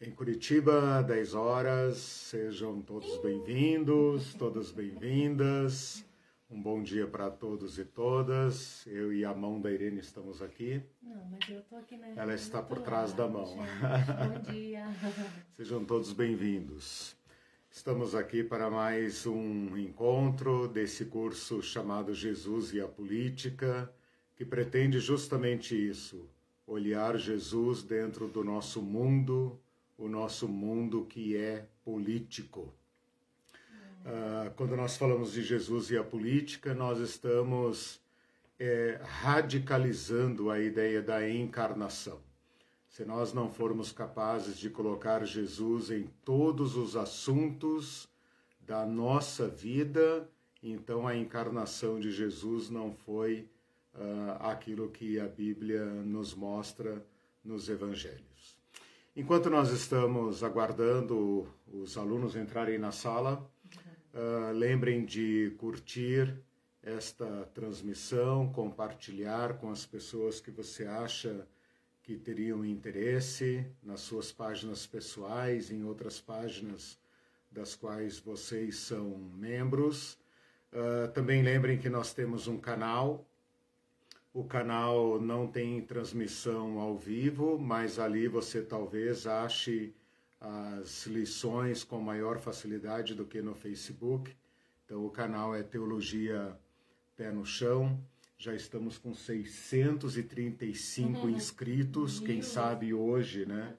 em Curitiba, 10 horas. Sejam todos bem-vindos, todas bem-vindas. Um bom dia para todos e todas. Eu e a mão da Irene estamos aqui. Não, mas eu tô aqui na Ela está por trás da mão. Gente, bom dia. Sejam todos bem-vindos. Estamos aqui para mais um encontro desse curso chamado Jesus e a Política, que pretende justamente isso: olhar Jesus dentro do nosso mundo, o nosso mundo que é político. Uh, quando nós falamos de Jesus e a política, nós estamos é, radicalizando a ideia da encarnação. Se nós não formos capazes de colocar Jesus em todos os assuntos da nossa vida, então a encarnação de Jesus não foi uh, aquilo que a Bíblia nos mostra nos evangelhos. Enquanto nós estamos aguardando os alunos entrarem na sala, uh, lembrem de curtir esta transmissão, compartilhar com as pessoas que você acha que teriam interesse nas suas páginas pessoais, em outras páginas das quais vocês são membros. Uh, também lembrem que nós temos um canal o canal não tem transmissão ao vivo, mas ali você talvez ache as lições com maior facilidade do que no Facebook. Então, o canal é Teologia Pé no Chão. Já estamos com 635 uhum. inscritos. Quem sabe hoje, né?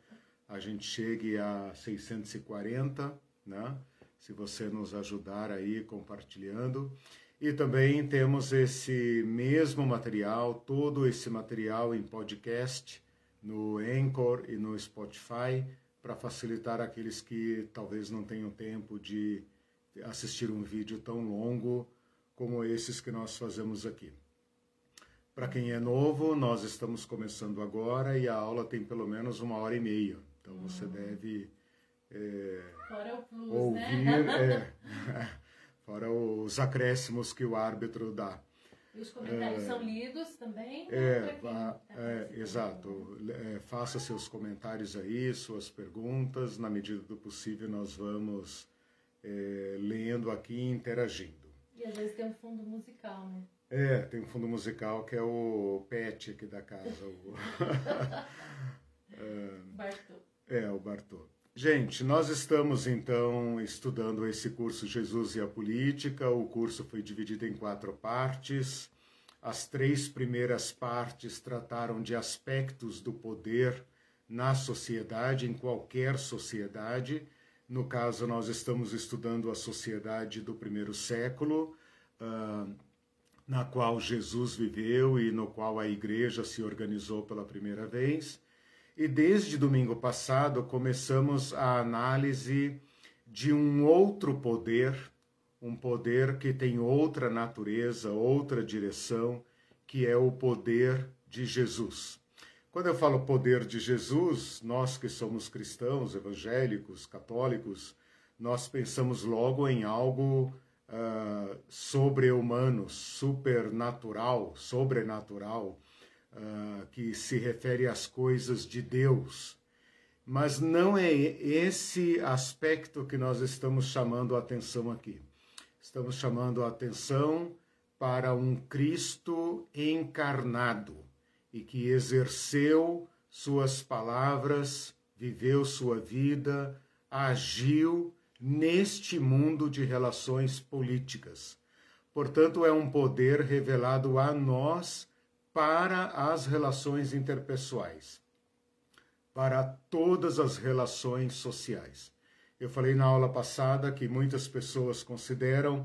A gente chegue a 640, né? Se você nos ajudar aí compartilhando. E também temos esse mesmo material, todo esse material em podcast, no Anchor e no Spotify, para facilitar aqueles que talvez não tenham tempo de assistir um vídeo tão longo como esses que nós fazemos aqui. Para quem é novo, nós estamos começando agora e a aula tem pelo menos uma hora e meia. Então você hum. deve é, plus, ouvir. Né? É, fora os acréscimos que o árbitro dá. E os comentários é, são lidos também? É, tá é exato. É, faça seus comentários aí, suas perguntas. Na medida do possível, nós vamos é, lendo aqui e interagindo. E às vezes tem um fundo musical, né? É, tem um fundo musical que é o pet aqui da casa. o... é, Bartô. É, o Bartô. Gente, nós estamos então estudando esse curso Jesus e a Política. O curso foi dividido em quatro partes. As três primeiras partes trataram de aspectos do poder na sociedade, em qualquer sociedade. No caso, nós estamos estudando a sociedade do primeiro século, uh, na qual Jesus viveu e no qual a igreja se organizou pela primeira vez. E desde domingo passado começamos a análise de um outro poder, um poder que tem outra natureza, outra direção, que é o poder de Jesus. Quando eu falo poder de Jesus, nós que somos cristãos, evangélicos, católicos, nós pensamos logo em algo uh, sobre-humano, supernatural, sobrenatural uh, que se refere às coisas de Deus. Mas não é esse aspecto que nós estamos chamando a atenção aqui. Estamos chamando a atenção para um Cristo encarnado e que exerceu suas palavras, viveu sua vida, agiu neste mundo de relações políticas. Portanto, é um poder revelado a nós para as relações interpessoais, para todas as relações sociais. Eu falei na aula passada que muitas pessoas consideram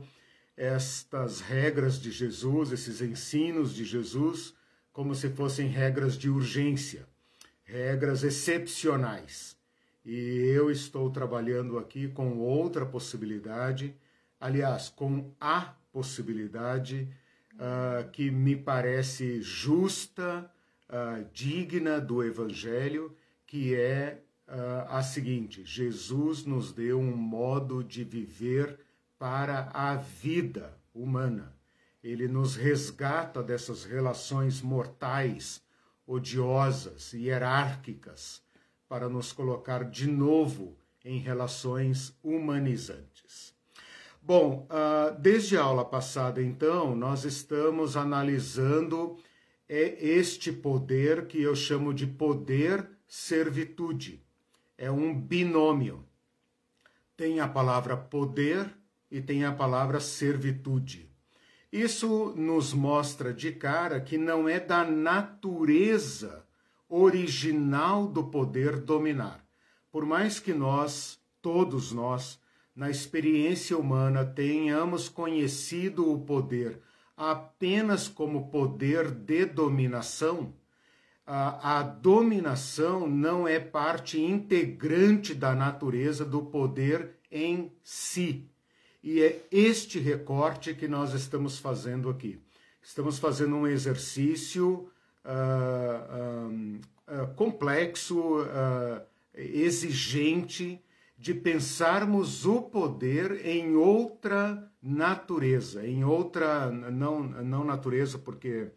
estas regras de Jesus, esses ensinos de Jesus, como se fossem regras de urgência, regras excepcionais. E eu estou trabalhando aqui com outra possibilidade, aliás, com a possibilidade uh, que me parece justa, uh, digna do Evangelho, que é uh, a seguinte: Jesus nos deu um modo de viver para a vida humana. Ele nos resgata dessas relações mortais, odiosas, hierárquicas, para nos colocar de novo em relações humanizantes. Bom, uh, desde a aula passada, então, nós estamos analisando é este poder que eu chamo de poder-servitude. É um binômio. Tem a palavra poder e tem a palavra servitude. Isso nos mostra de cara que não é da natureza original do poder dominar. Por mais que nós, todos nós, na experiência humana, tenhamos conhecido o poder apenas como poder de dominação, a, a, dominação não é parte integrante da natureza do poder em si. E é este recorte que nós estamos fazendo aqui. Estamos fazendo um exercício uh, uh, complexo, exigente, de pensarmos o poder em outra natureza, em outra, não, não natureza, porque,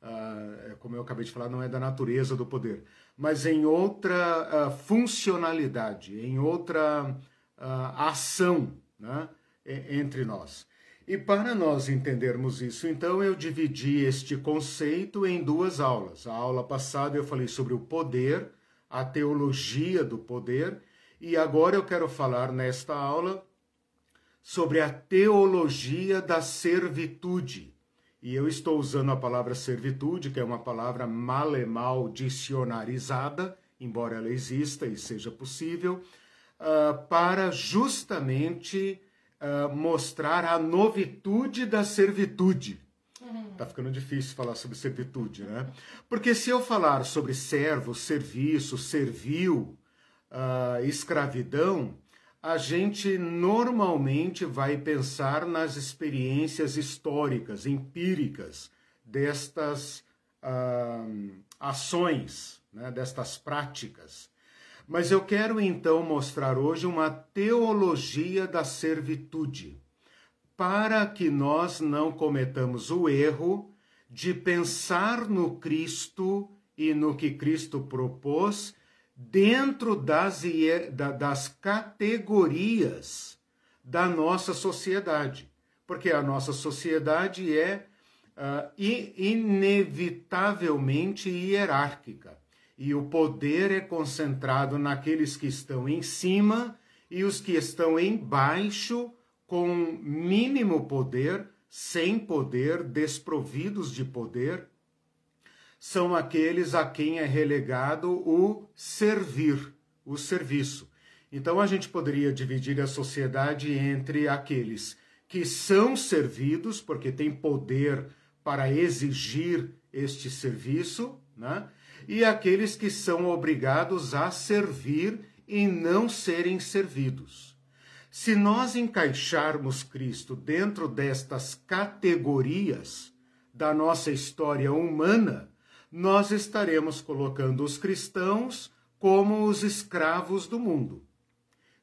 uh, como eu acabei de falar, não é da natureza do poder, mas em outra uh, funcionalidade, em outra uh, ação, né? entre nós. E para nós entendermos isso, então eu dividi este conceito em duas aulas. A aula passada eu falei sobre o poder, a teologia do poder, e agora eu quero falar nesta aula sobre a teologia da servitude. E eu estou usando a palavra servitude, que é uma palavra mal e mal dicionarizada, embora ela exista e seja possível, uh, para justamente uh, mostrar a novitude da servitude. Uhum. Tá ficando difícil falar sobre servitude, né? Porque se eu falar sobre servo, serviço, servil, uh, escravidão, a gente normalmente vai pensar nas experiências históricas, empíricas destas uh, ações, né, destas práticas. Mas eu quero então mostrar hoje uma teologia da servitude, para que nós não cometamos o erro de pensar no Cristo e no que Cristo propôs dentro das, das categorias da nossa sociedade. Porque a nossa sociedade é uh, inevitavelmente hierárquica e o poder é concentrado naqueles que estão em cima e os que estão embaixo com mínimo poder, sem poder, desprovidos de poder, são aqueles a quem é relegado o servir, o serviço. Então a gente poderia dividir a sociedade entre aqueles que são servidos, porque têm poder para exigir este serviço, né? e aqueles que são obrigados a servir e não serem servidos. Se nós encaixarmos Cristo dentro destas categorias da nossa história humana, nós estaremos colocando os cristãos como os escravos do mundo.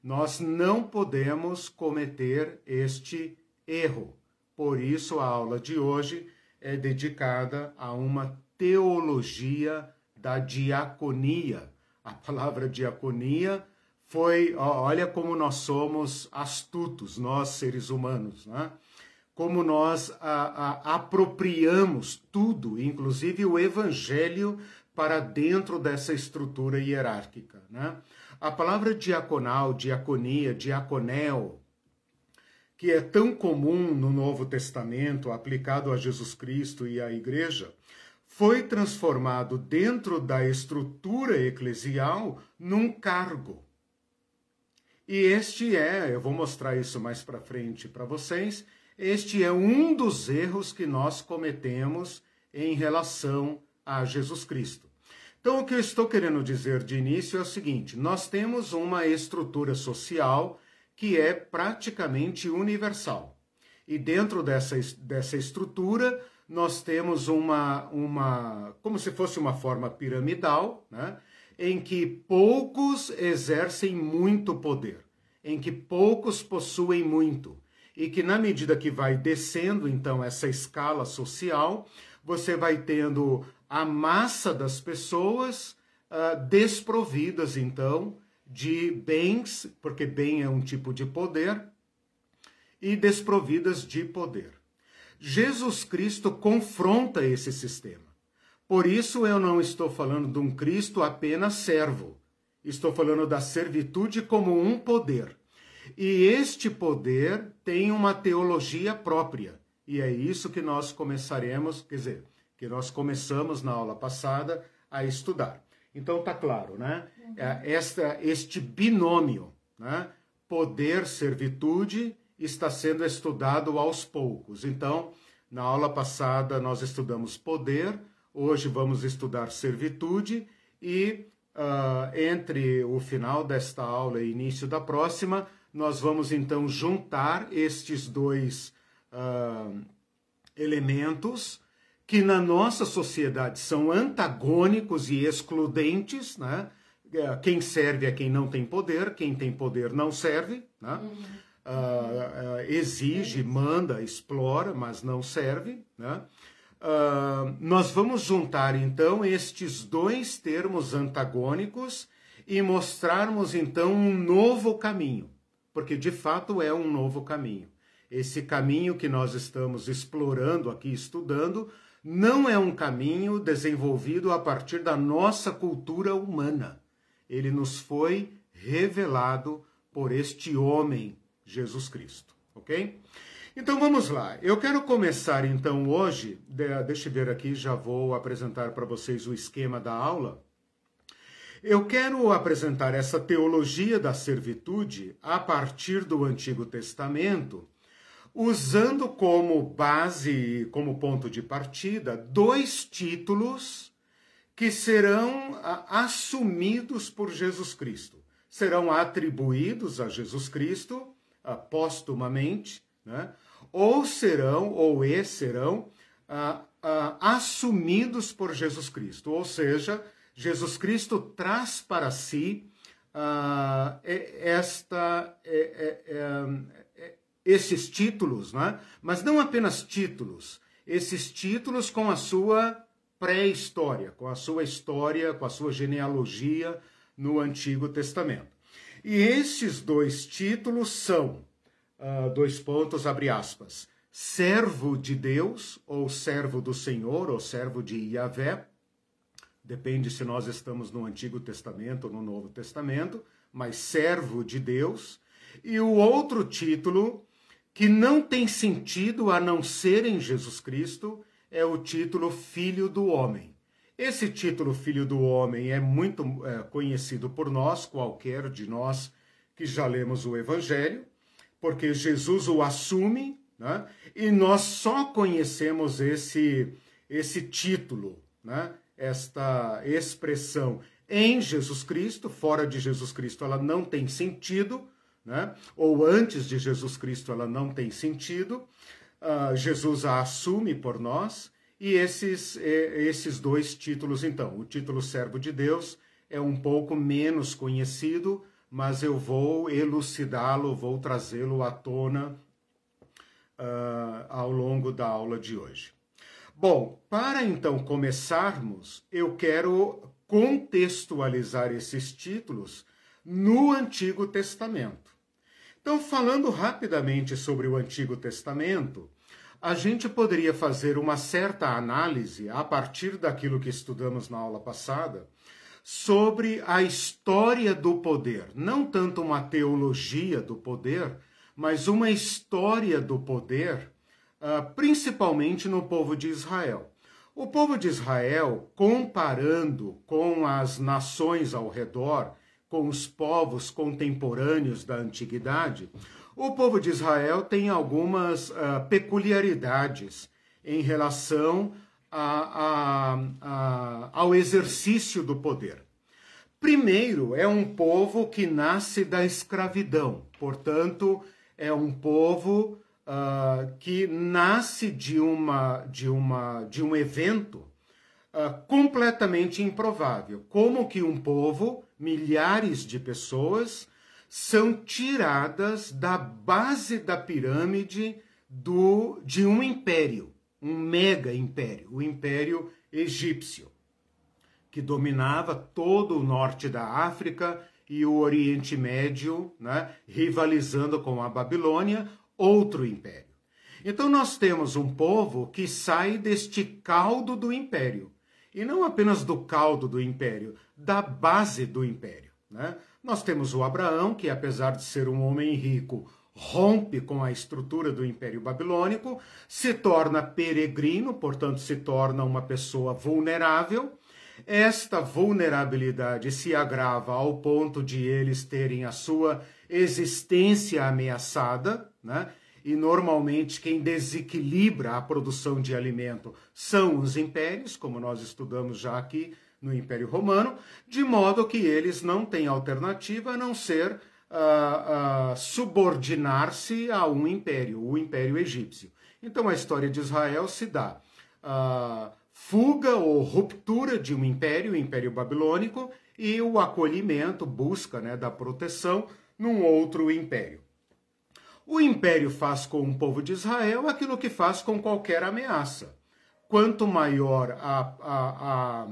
Nós não podemos cometer este erro. Por isso, a aula de hoje é dedicada a uma teologia da diaconia. A palavra diaconia foi, olha como nós somos astutos, nós seres humanos, né? Como nós a, a, apropriamos tudo, inclusive o evangelho, para dentro dessa estrutura hierárquica, né? A palavra diaconal, diaconia, diaconel, que é tão comum no Novo Testamento, aplicado a Jesus Cristo e à Igreja, foi transformado dentro da estrutura eclesial num cargo. E este é, eu vou mostrar isso mais para frente para vocês, este é um dos erros que nós cometemos em relação a Jesus Cristo. Então, o que eu estou querendo dizer de início é o seguinte: nós temos uma estrutura social que é praticamente universal. E dentro dessa, dessa estrutura, nós temos uma, uma como se fosse uma forma piramidal, né? em que poucos exercem muito poder, em que poucos possuem muito, e que na medida que vai descendo então essa escala social, você vai tendo a massa das pessoas uh, desprovidas, então, de bens, porque bem é um tipo de poder, e desprovidas de poder. Jesus Cristo confronta esse sistema. Por isso eu não estou falando de um Cristo apenas servo. Estou falando da servitude como um poder. E este poder tem uma teologia própria. E é isso que nós começaremos, quer dizer, que nós começamos na aula passada a estudar. Então tá claro, né? É, esta, este binômio, né? Poder, servitude, está sendo estudado aos poucos. Então, na aula passada nós estudamos poder, hoje vamos estudar servitude e uh, entre o final desta aula e início da próxima, nós vamos então juntar estes dois uh, elementos que na nossa sociedade são antagônicos e excludentes, né? É, quem serve é quem não tem poder, quem tem poder não serve, né? Uhum. Uh, uh, exige, manda, explora, mas não serve, né? Uh, nós vamos juntar então estes dois termos antagônicos e mostrarmos então um novo caminho, porque de fato é um novo caminho. Esse caminho que nós estamos explorando aqui, estudando, não é um caminho desenvolvido a partir da nossa cultura humana. Ele nos foi revelado por este homem, Jesus Cristo, ok? Então vamos lá. Eu quero começar então hoje, deixa eu ver aqui, já vou apresentar para vocês o esquema da aula. Eu quero apresentar essa teologia da servitude a partir do Antigo Testamento usando como base, como ponto de partida, dois títulos que serão assumidos por Jesus Cristo. Serão atribuídos a Jesus Cristo postumamente, né? ou serão, ou e serão, assumidos por Jesus Cristo. Ou seja, Jesus Cristo traz para si esta, é, é, é, esses títulos, né? mas não apenas títulos, esses títulos com a sua pré-história, com a sua história, com a sua genealogia no Antigo Testamento. E esses dois títulos são, uh, dois pontos, abre aspas, servo de Deus, ou servo do Senhor, ou servo de Yahvé, depende se nós estamos no Antigo Testamento ou no Novo Testamento, mas servo de Deus. E o outro título que não tem sentido a não ser em Jesus Cristo, é o título Filho do Homem. Esse título Filho do Homem é muito é, conhecido por nós, qualquer de nós que já lemos o Evangelho, porque Jesus o assume, né? e nós só conhecemos esse, esse título, né? Esta expressão em Jesus Cristo, fora de Jesus Cristo ela não tem sentido, né? ou antes de Jesus Cristo, ela não tem sentido. Uh, Jesus a assume por nós, e esses, esses dois títulos, então, o título Servo de Deus é um pouco menos conhecido, mas eu vou elucidá-lo, vou trazê-lo à tona uh, ao longo da aula de hoje. Bom, para então começarmos, eu quero contextualizar esses títulos no Antigo Testamento. Então, falando rapidamente sobre o Antigo Testamento, a gente poderia fazer uma certa análise a partir daquilo que estudamos na aula passada sobre a história do poder, não tanto uma teologia do poder, mas uma história do poder, ah, principalmente no povo de Israel. O povo de Israel, comparando com as nações ao redor, com os povos contemporâneos da antiguidade, o povo de Israel tem algumas uh, peculiaridades em relação a, a, a, ao exercício do poder. Primeiro, é um povo que nasce da escravidão, portanto, é um povo uh, que nasce de, uma, de, uma, de um evento uh, completamente improvável. Como que um povo, milhares de pessoas, são tiradas da base da pirâmide do, de um império, um mega império, o Império Egípcio. que dominava todo o norte da África e o Oriente Médio, né, rivalizando com a Babilônia, outro império. Então nós temos um povo que sai deste caldo do império. E não apenas do caldo do império, da base do império. Né? Nós temos o Abraão, que apesar de ser um homem rico, rompe com a estrutura do Império Babilônico, se torna peregrino, portanto, se torna uma pessoa vulnerável. Esta vulnerabilidade se agrava ao ponto de eles terem a sua existência ameaçada, né? E normalmente quem desequilibra a produção de alimento são os impérios, como nós estudamos já aqui no Império Romano, de modo que eles não têm alternativa a não ser uh, uh, subordinar-se a um império, o Império Egípcio. Então a história de Israel se dá uh, fuga ou ruptura de um império, o Império Babilônico, e o acolhimento, busca né, da proteção num outro império. O império faz com o povo de Israel aquilo que faz com qualquer ameaça. Quanto maior a, a, a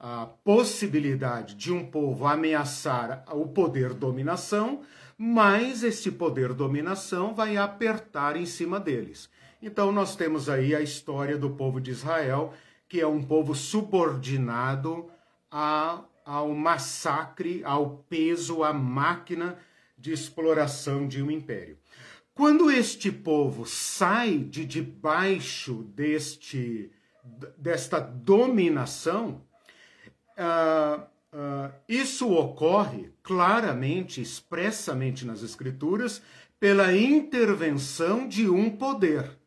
a possibilidade de um povo ameaçar o poder dominação, mais esse poder dominação vai apertar em cima deles. Então nós temos aí a história do povo de Israel, que é um povo subordinado a, ao massacre, ao peso, à máquina de exploração de um império. Quando este povo sai de debaixo deste desta dominação, uh, uh, isso ocorre claramente, expressamente nas Escrituras, pela intervenção de um poder.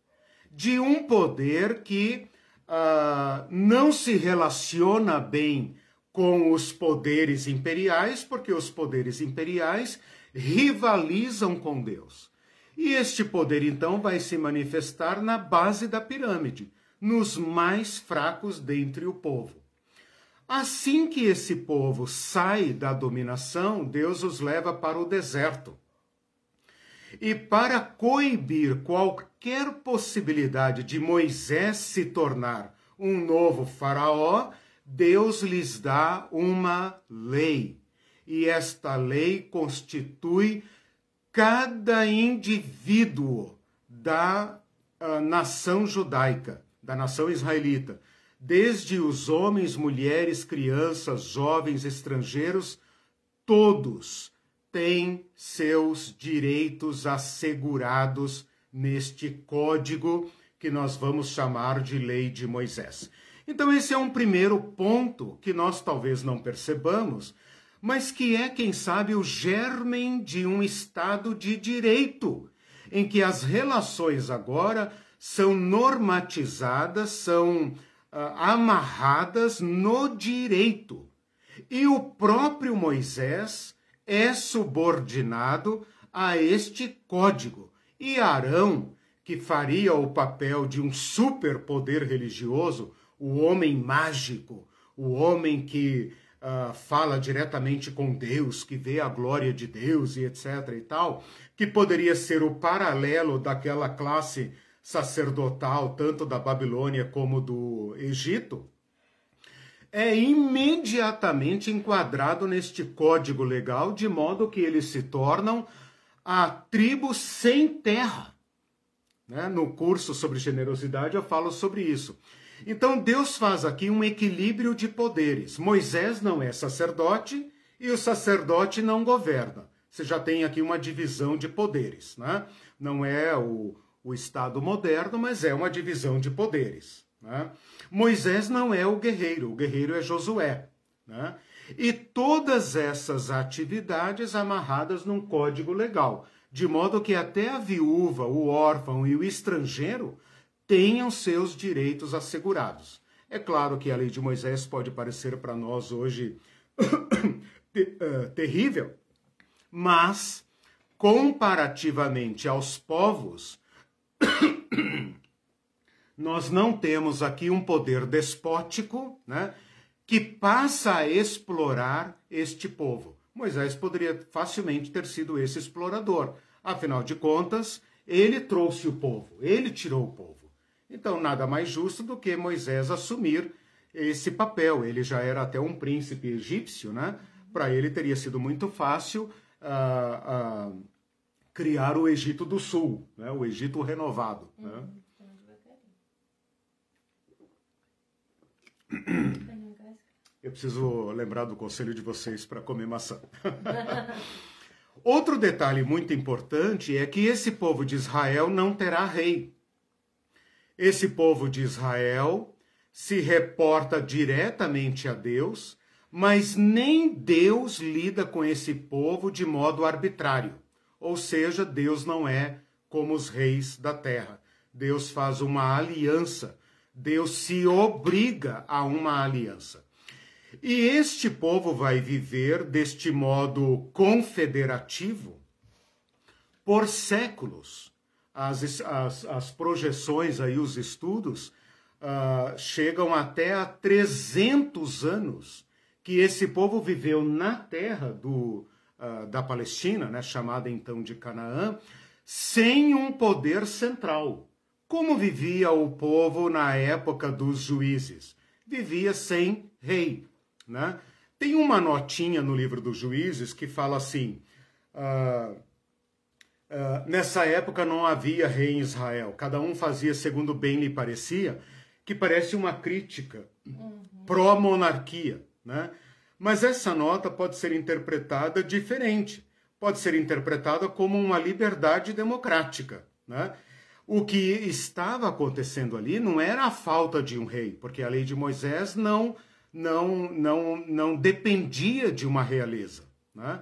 De um poder que uh, não se relaciona bem com os poderes imperiais, porque os poderes imperiais rivalizam com Deus. E este poder, então, vai se manifestar na base da pirâmide, nos mais fracos dentre o povo. Assim que esse povo sai da dominação, Deus os leva para o deserto. E para coibir qualquer possibilidade de Moisés se tornar um novo faraó, Deus lhes dá uma lei. E esta lei constitui cada indivíduo da uh, nação judaica, da nação israelita desde os homens, mulheres, crianças, jovens, estrangeiros, todos têm seus direitos assegurados neste código que nós vamos chamar de Lei de Moisés. Então, esse é um primeiro ponto que nós talvez não percebamos, mas que é, quem sabe, o germen de um Estado de direito, em que as relações agora são normatizadas, são amarradas no direito. E o próprio Moisés é subordinado a este código. E Arão, que faria o papel de um superpoder religioso, o homem mágico, o homem que uh, fala diretamente com Deus, que vê a glória de Deus e etc e tal, que poderia ser o paralelo daquela classe sacerdotal, tanto da Babilônia como do Egito, é imediatamente enquadrado neste código legal, de modo que eles se tornam a tribo sem terra. Né? No curso sobre generosidade eu falo sobre isso. Então Deus faz aqui um equilíbrio de poderes. Moisés não é sacerdote e o sacerdote não governa. Você já tem aqui uma divisão de poderes. Né? Não é o, o Estado moderno, mas é uma divisão de poderes. Né? Moisés não é o guerreiro, o guerreiro é Josué. Né? E todas essas atividades amarradas num código legal, de modo que até a viúva, o órfão e o estrangeiro tenham seus direitos assegurados. É claro que a lei de Moisés pode parecer para nós hoje eh, terrível, mas comparativamente aos povos, nós não temos aqui um poder despótico, né, que passa a explorar este povo. Moisés poderia facilmente ter sido esse explorador. Afinal de contas, ele trouxe o povo, ele tirou o povo. Então, nada mais justo do que Moisés assumir esse papel. Ele já era até um príncipe egípcio, né? Para ele teria sido muito fácil uh, uh, criar o Egito do Sul, né? o Egito renovado. Né? Uhum. Eu preciso lembrar do conselho de vocês para comer maçã. Outro detalhe muito importante é que esse povo de Israel não terá rei. Esse povo de Israel se reporta diretamente a Deus, mas nem Deus lida com esse povo de modo arbitrário. Ou seja, Deus não é como os reis da terra. Deus faz uma aliança. Deus se obriga a uma aliança. E este povo vai viver deste modo confederativo por séculos. As, as, as projeções aí, os estudos, uh, chegam até a 300 anos que esse povo viveu na terra do, uh, da Palestina, né, chamada então de Canaã, sem um poder central. Como vivia o povo na época dos juízes? Vivia sem rei. Né? Tem uma notinha no livro dos juízes que fala assim: uh, uh, nessa época não havia rei em Israel, cada um fazia segundo bem lhe parecia, que parece uma crítica uhum. pró-monarquia. Né? Mas essa nota pode ser interpretada diferente, pode ser interpretada como uma liberdade democrática. Né? O que estava acontecendo ali não era a falta de um rei, porque a lei de Moisés não não, não, não dependia de uma realeza. Né?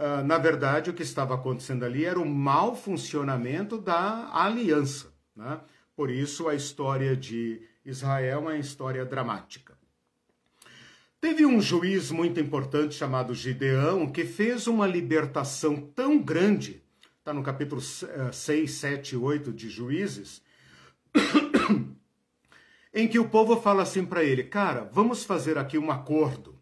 Uh, na verdade, o que estava acontecendo ali era o mau funcionamento da aliança. Né? Por isso, a história de Israel é uma história dramática. Teve um juiz muito importante chamado Gideão que fez uma libertação tão grande, está no capítulo 6, 7 e 8 de Juízes, em que o povo fala assim para ele: Cara, vamos fazer aqui um acordo.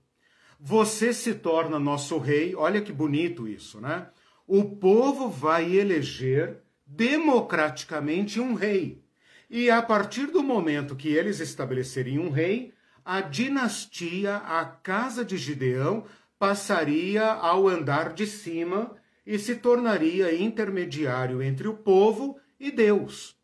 Você se torna nosso rei, olha que bonito isso, né? O povo vai eleger democraticamente um rei. E a partir do momento que eles estabelecerem um rei, a dinastia, a casa de Gideão, passaria ao andar de cima e se tornaria intermediário entre o povo e Deus.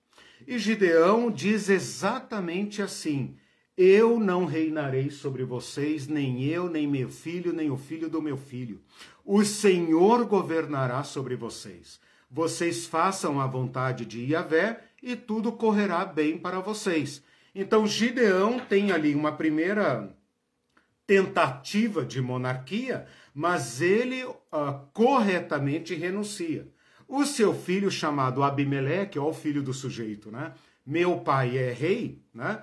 E Gideão diz exatamente assim: Eu não reinarei sobre vocês, nem eu, nem meu filho, nem o filho do meu filho. O Senhor governará sobre vocês. Vocês façam a vontade de Yahvé e tudo correrá bem para vocês. Então Gideão tem ali uma primeira tentativa de monarquia, mas ele uh, corretamente renuncia. O seu filho chamado Abimeleque, ó, o filho do sujeito, né? Meu pai é rei, né?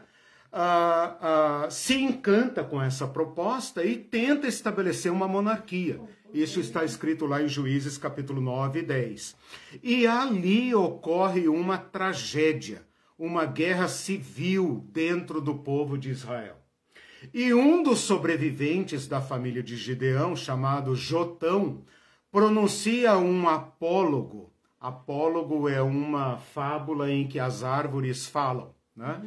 Ah, ah, se encanta com essa proposta e tenta estabelecer uma monarquia. Isso está escrito lá em Juízes capítulo 9 e 10. E ali ocorre uma tragédia, uma guerra civil dentro do povo de Israel. E um dos sobreviventes da família de Gideão, chamado Jotão, pronuncia um apólogo. Apólogo é uma fábula em que as árvores falam, né?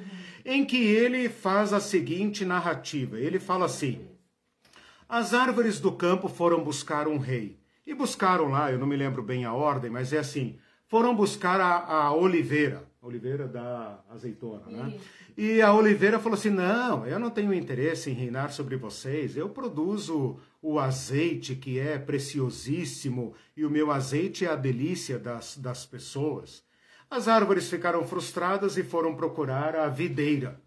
Em que ele faz a seguinte narrativa: ele fala assim. As árvores do campo foram buscar um rei. E buscaram lá, eu não me lembro bem a ordem, mas é assim: foram buscar a, a oliveira, a oliveira da azeitona, né? E a oliveira falou assim: não, eu não tenho interesse em reinar sobre vocês, eu produzo o azeite que é preciosíssimo e o meu azeite é a delícia das, das pessoas. As árvores ficaram frustradas e foram procurar a videira.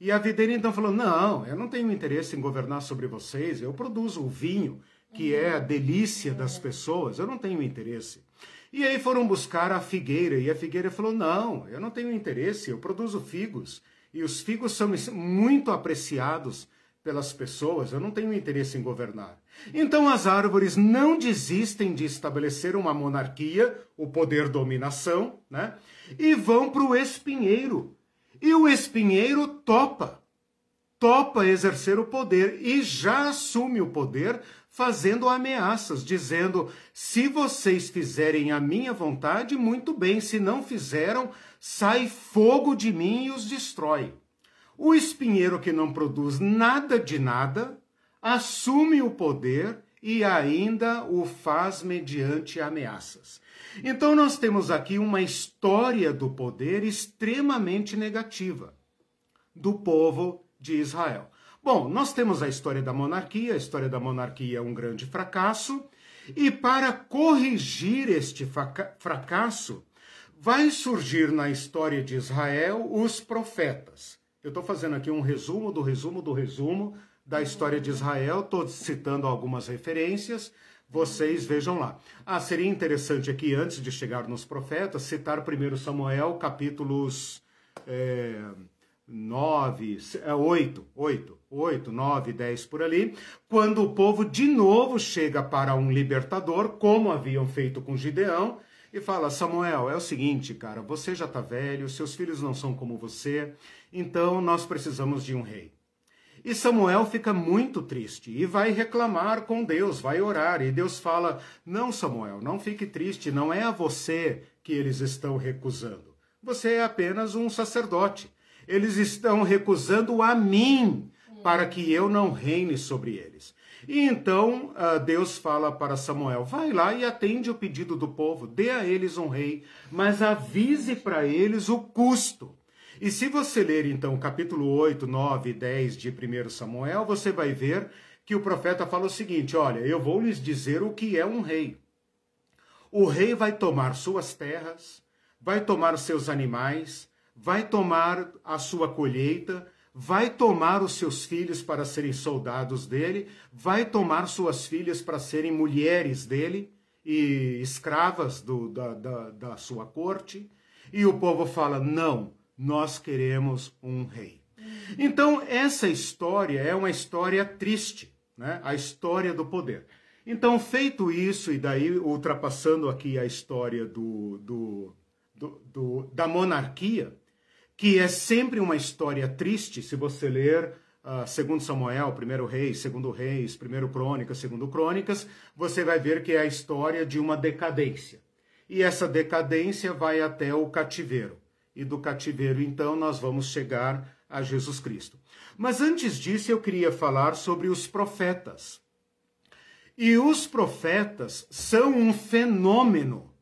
E a videira então falou: Não, eu não tenho interesse em governar sobre vocês, eu produzo o vinho, que é a delícia das pessoas, eu não tenho interesse. E aí foram buscar a figueira, e a figueira falou: Não, eu não tenho interesse, eu produzo figos, e os figos são muito apreciados pelas pessoas, eu não tenho interesse em governar. Então as árvores não desistem de estabelecer uma monarquia, o poder dominação, né? E vão para o espinheiro. E o espinheiro topa. Topa exercer o poder e já assume o poder fazendo ameaças, dizendo: se vocês fizerem a minha vontade, muito bem, se não fizeram, sai fogo de mim e os destrói. O espinheiro que não produz nada de nada assume o poder e ainda o faz mediante ameaças. Então, nós temos aqui uma história do poder extremamente negativa do povo de Israel. Bom, nós temos a história da monarquia, a história da monarquia é um grande fracasso, e para corrigir este fracasso, vai surgir na história de Israel os profetas. Eu estou fazendo aqui um resumo do resumo do resumo da história de Israel, estou citando algumas referências, vocês vejam lá. Ah, seria interessante aqui, antes de chegar nos profetas, citar primeiro Samuel, capítulos é, 9, 8, 8, 8, 9, 10 por ali, quando o povo de novo chega para um libertador, como haviam feito com Gideão, e fala: Samuel, é o seguinte, cara, você já está velho, seus filhos não são como você, então nós precisamos de um rei. E Samuel fica muito triste e vai reclamar com Deus, vai orar. E Deus fala: Não, Samuel, não fique triste, não é a você que eles estão recusando. Você é apenas um sacerdote. Eles estão recusando a mim para que eu não reine sobre eles. E então uh, Deus fala para Samuel: vai lá e atende o pedido do povo, dê a eles um rei, mas avise para eles o custo. E se você ler então o capítulo 8, 9 e 10 de 1 Samuel, você vai ver que o profeta fala o seguinte: olha, eu vou lhes dizer o que é um rei. O rei vai tomar suas terras, vai tomar seus animais, vai tomar a sua colheita, vai tomar os seus filhos para serem soldados dele, vai tomar suas filhas para serem mulheres dele e escravas do, da, da, da sua corte. E o povo fala: não, nós queremos um rei. Então, essa história é uma história triste, né? a história do poder. Então, feito isso, e daí ultrapassando aqui a história do, do, do, do da monarquia, que é sempre uma história triste, se você ler uh, segundo Samuel, primeiro Reis, segundo Reis, primeiro Crônicas, segundo Crônicas, você vai ver que é a história de uma decadência. E essa decadência vai até o cativeiro e do cativeiro, então, nós vamos chegar a Jesus Cristo. Mas antes disso, eu queria falar sobre os profetas. E os profetas são um fenômeno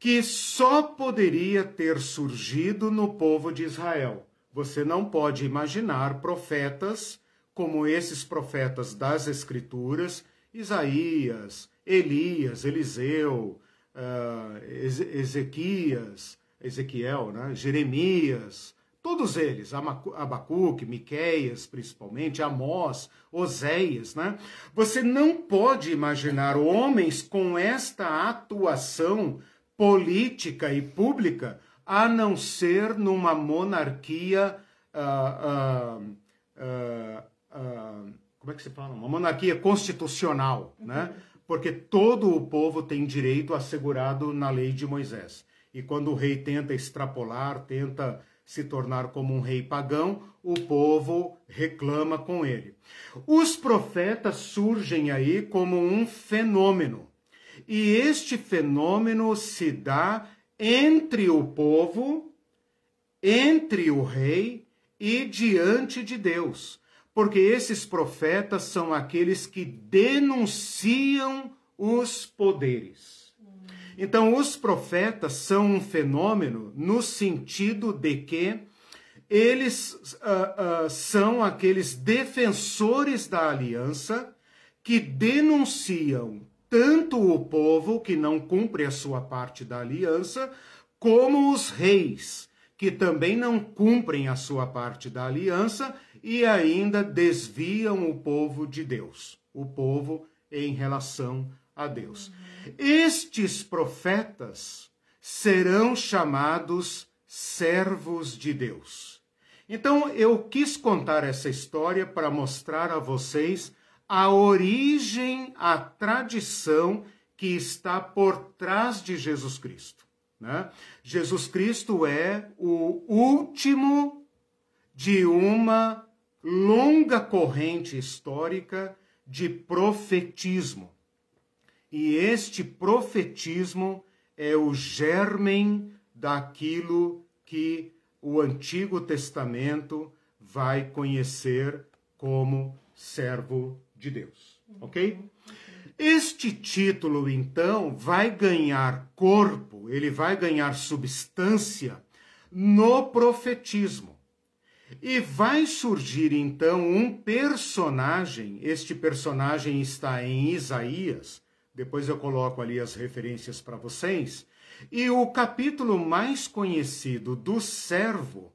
que só poderia ter surgido no povo de Israel. Você não pode imaginar profetas como esses profetas das Escrituras, Isaías, Elias, Eliseu, uh, Ezequias, Ezequiel, né? Jeremias, todos eles, Abacuque, Miqueias, principalmente, Amós, Oséias, né? Você não pode imaginar homens com esta atuação política e pública a não ser numa monarquia uh, uh, uh, como é que se fala? Uma monarquia constitucional, né? Porque todo o povo tem direito assegurado na lei de Moisés. E quando o rei tenta extrapolar, tenta se tornar como um rei pagão, o povo reclama com ele. Os profetas surgem aí como um fenômeno. E este fenômeno se dá entre o povo, entre o rei e diante de Deus. Porque esses profetas são aqueles que denunciam os poderes. Então, os profetas são um fenômeno no sentido de que eles uh, uh, são aqueles defensores da aliança que denunciam tanto o povo que não cumpre a sua parte da aliança, como os reis que também não cumprem a sua parte da aliança e ainda desviam o povo de Deus, o povo em relação a Deus. Estes profetas serão chamados servos de Deus. Então eu quis contar essa história para mostrar a vocês a origem, a tradição que está por trás de Jesus Cristo. Né? Jesus Cristo é o último de uma longa corrente histórica de profetismo. E este profetismo é o germen daquilo que o Antigo Testamento vai conhecer como servo de Deus. Ok? Este título, então, vai ganhar corpo, ele vai ganhar substância no profetismo. E vai surgir então um personagem, este personagem está em Isaías, depois eu coloco ali as referências para vocês, e o capítulo mais conhecido do servo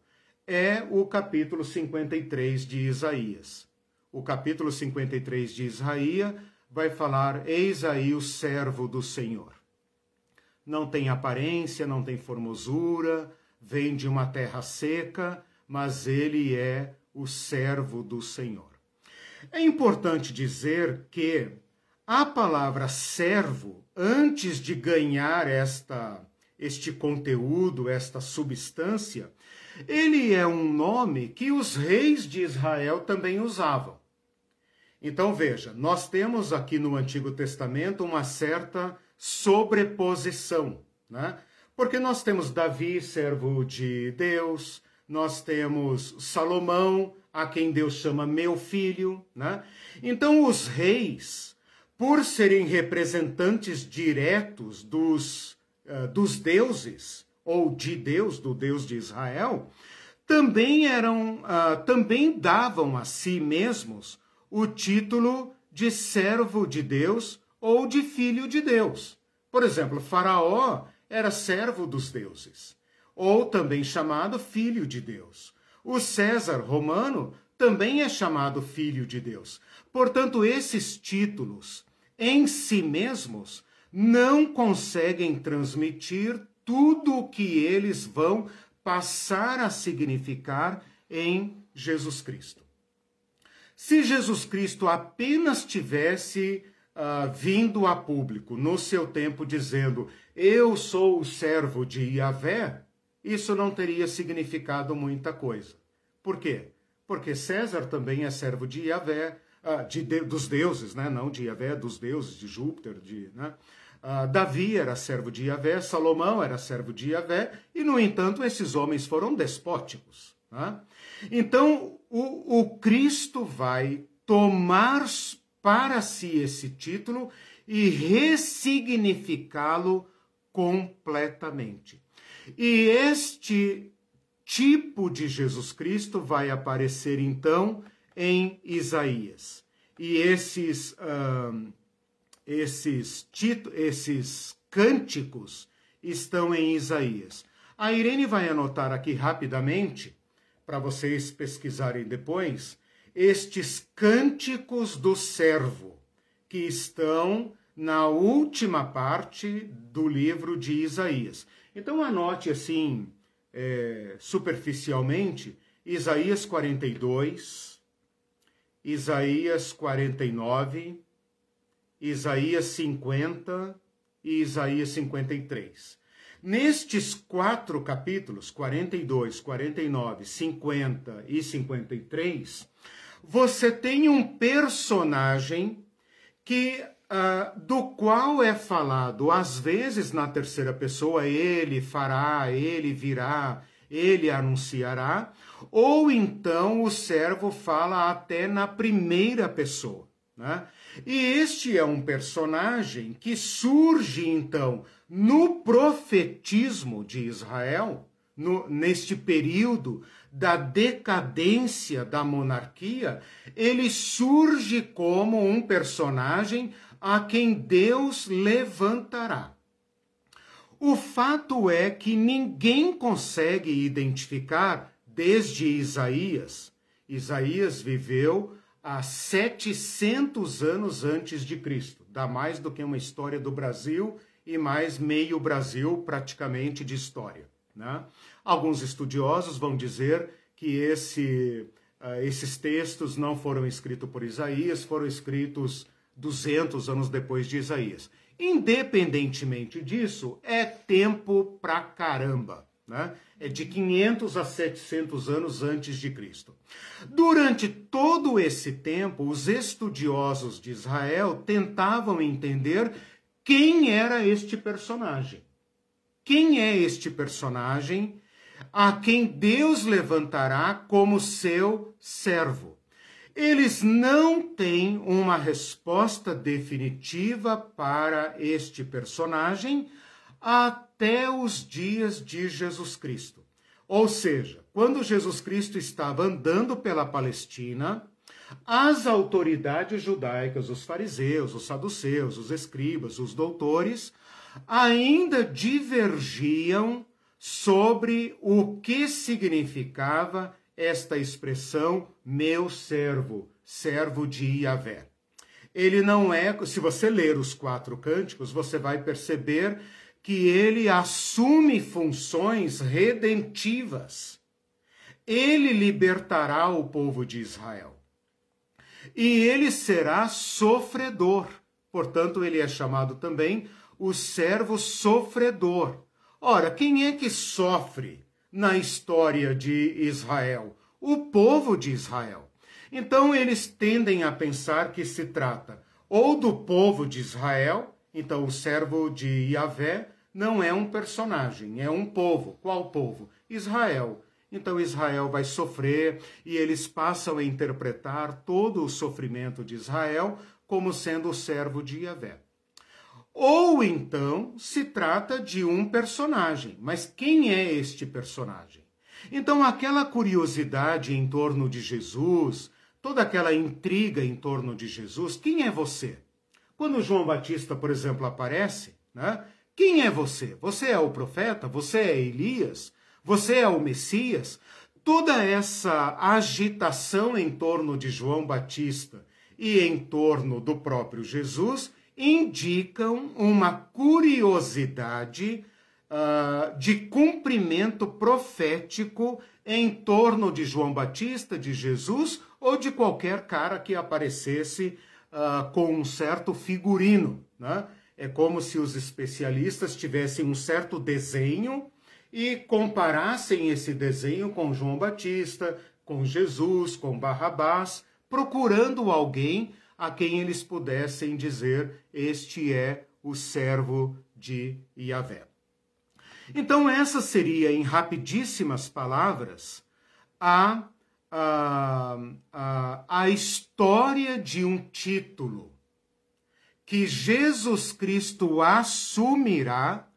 é o capítulo 53 de Isaías. O capítulo 53 de Isaías vai falar: Eis aí o servo do Senhor. Não tem aparência, não tem formosura, vem de uma terra seca, mas ele é o servo do Senhor. É importante dizer que a palavra servo, antes de ganhar esta este conteúdo, esta substância, ele é um nome que os reis de Israel também usavam. Então veja, nós temos aqui no Antigo Testamento uma certa sobreposição, né? Porque nós temos Davi, servo de Deus, nós temos Salomão, a quem Deus chama meu filho, né? Então os reis, por serem representantes diretos dos, uh, dos deuses, ou de Deus, do Deus de Israel, também eram, uh, também davam a si mesmos o título de servo de Deus ou de filho de Deus. Por exemplo, Faraó era servo dos deuses, ou também chamado filho de Deus. O César romano também é chamado filho de Deus. Portanto, esses títulos em si mesmos não conseguem transmitir tudo o que eles vão passar a significar em Jesus Cristo. Se Jesus Cristo apenas tivesse uh, vindo a público no seu tempo dizendo eu sou o servo de Yahvé, isso não teria significado muita coisa. Por quê? Porque César também é servo de Yahvé, uh, de, de, dos deuses, né? não de Yahvé, dos deuses, de Júpiter, de, né? Uh, Davi era servo de Yahvé, Salomão era servo de Yahvé, e, no entanto, esses homens foram despóticos. Né? Então, o, o Cristo vai tomar para si esse título e ressignificá-lo completamente. E este tipo de Jesus Cristo vai aparecer então em Isaías. E esses, esses, esses cânticos estão em Isaías. A Irene vai anotar aqui rapidamente, para vocês pesquisarem depois, estes cânticos do servo, que estão na última parte do livro de Isaías. Então anote assim, é, superficialmente, Isaías 42, Isaías 49, Isaías 50 e Isaías 53. Nestes quatro capítulos, 42, 49, 50 e 53, você tem um personagem que uh, do qual é falado às vezes na terceira pessoa ele fará, ele virá, ele anunciará, ou então o servo fala até na primeira pessoa, né? E este é um personagem que surge então no profetismo de Israel, no, neste período da decadência da monarquia, ele surge como um personagem a quem Deus levantará. O fato é que ninguém consegue identificar desde Isaías. Isaías viveu há 700 anos antes de Cristo, dá mais do que uma história do Brasil e mais meio Brasil praticamente de história. Né? Alguns estudiosos vão dizer que esse, uh, esses textos não foram escritos por Isaías, foram escritos 200 anos depois de Isaías. Independentemente disso, é tempo pra caramba. Né? É de 500 a 700 anos antes de Cristo. Durante todo esse tempo, os estudiosos de Israel tentavam entender quem era este personagem. Quem é este personagem a quem Deus levantará como seu servo. Eles não têm uma resposta definitiva para este personagem até os dias de Jesus Cristo. Ou seja, quando Jesus Cristo estava andando pela Palestina, as autoridades judaicas, os fariseus, os saduceus, os escribas, os doutores, ainda divergiam sobre o que significava esta expressão meu servo, servo de Yahvé. Ele não é, se você ler os quatro cânticos, você vai perceber que ele assume funções redentivas. Ele libertará o povo de Israel. E ele será sofredor. Portanto, ele é chamado também o servo sofredor. Ora, quem é que sofre na história de Israel? O povo de Israel. Então eles tendem a pensar que se trata ou do povo de Israel, então o servo de Yahvé não é um personagem, é um povo. Qual povo? Israel. Então Israel vai sofrer e eles passam a interpretar todo o sofrimento de Israel como sendo o servo de Yahvé. Ou então se trata de um personagem. Mas quem é este personagem? Então, aquela curiosidade em torno de Jesus, toda aquela intriga em torno de Jesus, quem é você? Quando João Batista, por exemplo, aparece, né? Quem é você? Você é o profeta? Você é Elias? Você é o Messias? Toda essa agitação em torno de João Batista e em torno do próprio Jesus indicam uma curiosidade uh, de cumprimento profético em torno de João Batista, de Jesus ou de qualquer cara que aparecesse uh, com um certo figurino. Né? É como se os especialistas tivessem um certo desenho e comparassem esse desenho com João Batista, com Jesus, com Barrabás, procurando alguém a quem eles pudessem dizer: Este é o servo de Yahvé. Então, essa seria, em rapidíssimas palavras, a, a, a, a história de um título que Jesus Cristo assumirá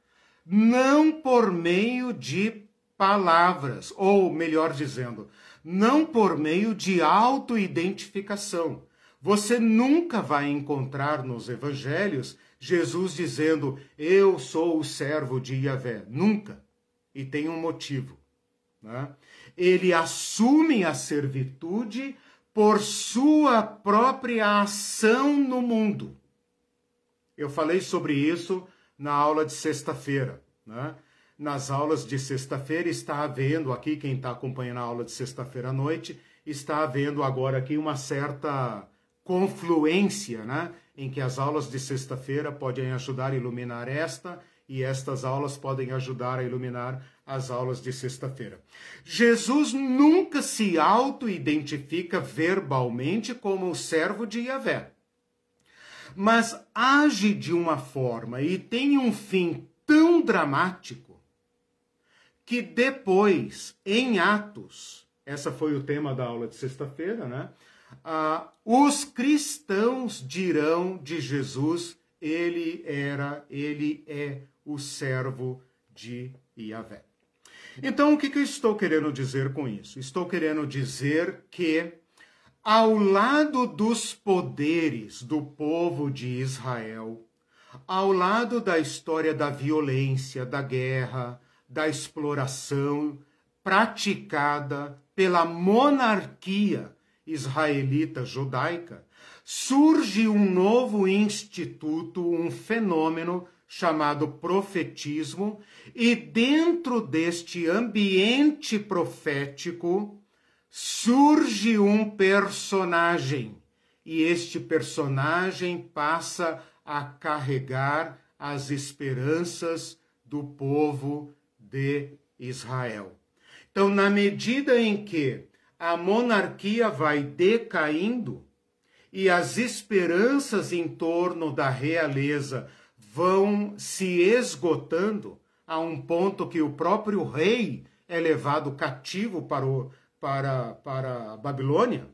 não por meio de palavras, ou melhor dizendo, não por meio de autoidentificação, você nunca vai encontrar nos evangelhos Jesus dizendo: Eu sou o servo de Yahvé. Nunca. E tem um motivo. Né? Ele assume a servitude por sua própria ação no mundo. Eu falei sobre isso na aula de sexta-feira. Né? Nas aulas de sexta-feira está havendo aqui, quem está acompanhando a aula de sexta-feira à noite, está havendo agora aqui uma certa confluência, né? Em que as aulas de sexta-feira podem ajudar a iluminar esta e estas aulas podem ajudar a iluminar as aulas de sexta-feira. Jesus nunca se auto-identifica verbalmente como o servo de Yahvé, mas age de uma forma e tem um fim tão dramático que depois, em Atos, essa foi o tema da aula de sexta-feira, né? Ah, os cristãos dirão de Jesus: ele era, ele é o servo de Yahvé. Então, o que, que eu estou querendo dizer com isso? Estou querendo dizer que, ao lado dos poderes do povo de Israel, ao lado da história da violência, da guerra, da exploração praticada pela monarquia israelita judaica, surge um novo instituto, um fenômeno chamado profetismo, e dentro deste ambiente profético surge um personagem, e este personagem passa a carregar as esperanças do povo de Israel. Então, na medida em que a monarquia vai decaindo e as esperanças em torno da realeza vão se esgotando a um ponto que o próprio rei é levado cativo para, o, para, para a Babilônia,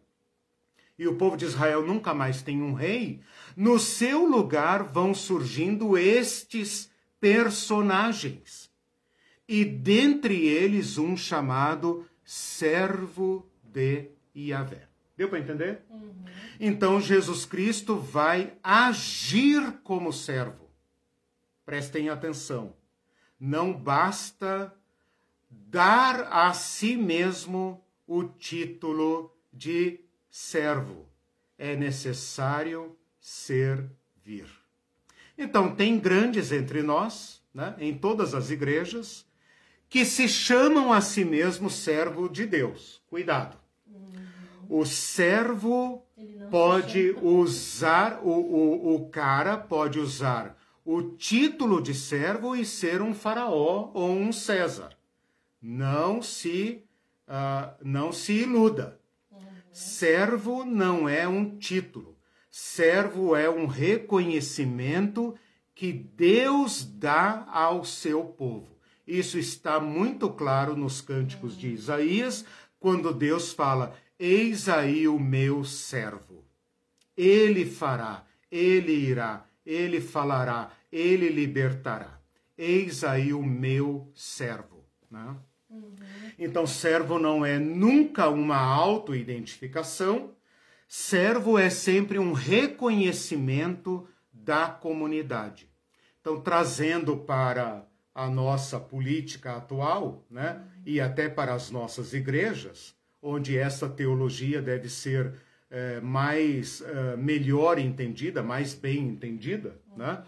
e o povo de Israel nunca mais tem um rei, no seu lugar vão surgindo estes personagens. E dentre eles um chamado servo de Yahvé. Deu para entender? Uhum. Então Jesus Cristo vai agir como servo. Prestem atenção. Não basta dar a si mesmo o título de servo. É necessário servir. Então, tem grandes entre nós, né, em todas as igrejas, que se chamam a si mesmos servo de Deus. Cuidado. O servo pode usar, o, o, o cara pode usar o título de servo e ser um faraó ou um César. Não se, uh, não se iluda. Servo não é um título. Servo é um reconhecimento que Deus dá ao seu povo. Isso está muito claro nos cânticos de Isaías, quando Deus fala: Eis aí o meu servo. Ele fará, ele irá, ele falará, ele libertará. Eis aí o meu servo. Né? Uhum. Então, servo não é nunca uma autoidentificação, servo é sempre um reconhecimento da comunidade. Então, trazendo para a nossa política atual, né, e até para as nossas igrejas, onde essa teologia deve ser é, mais é, melhor entendida, mais bem entendida, né?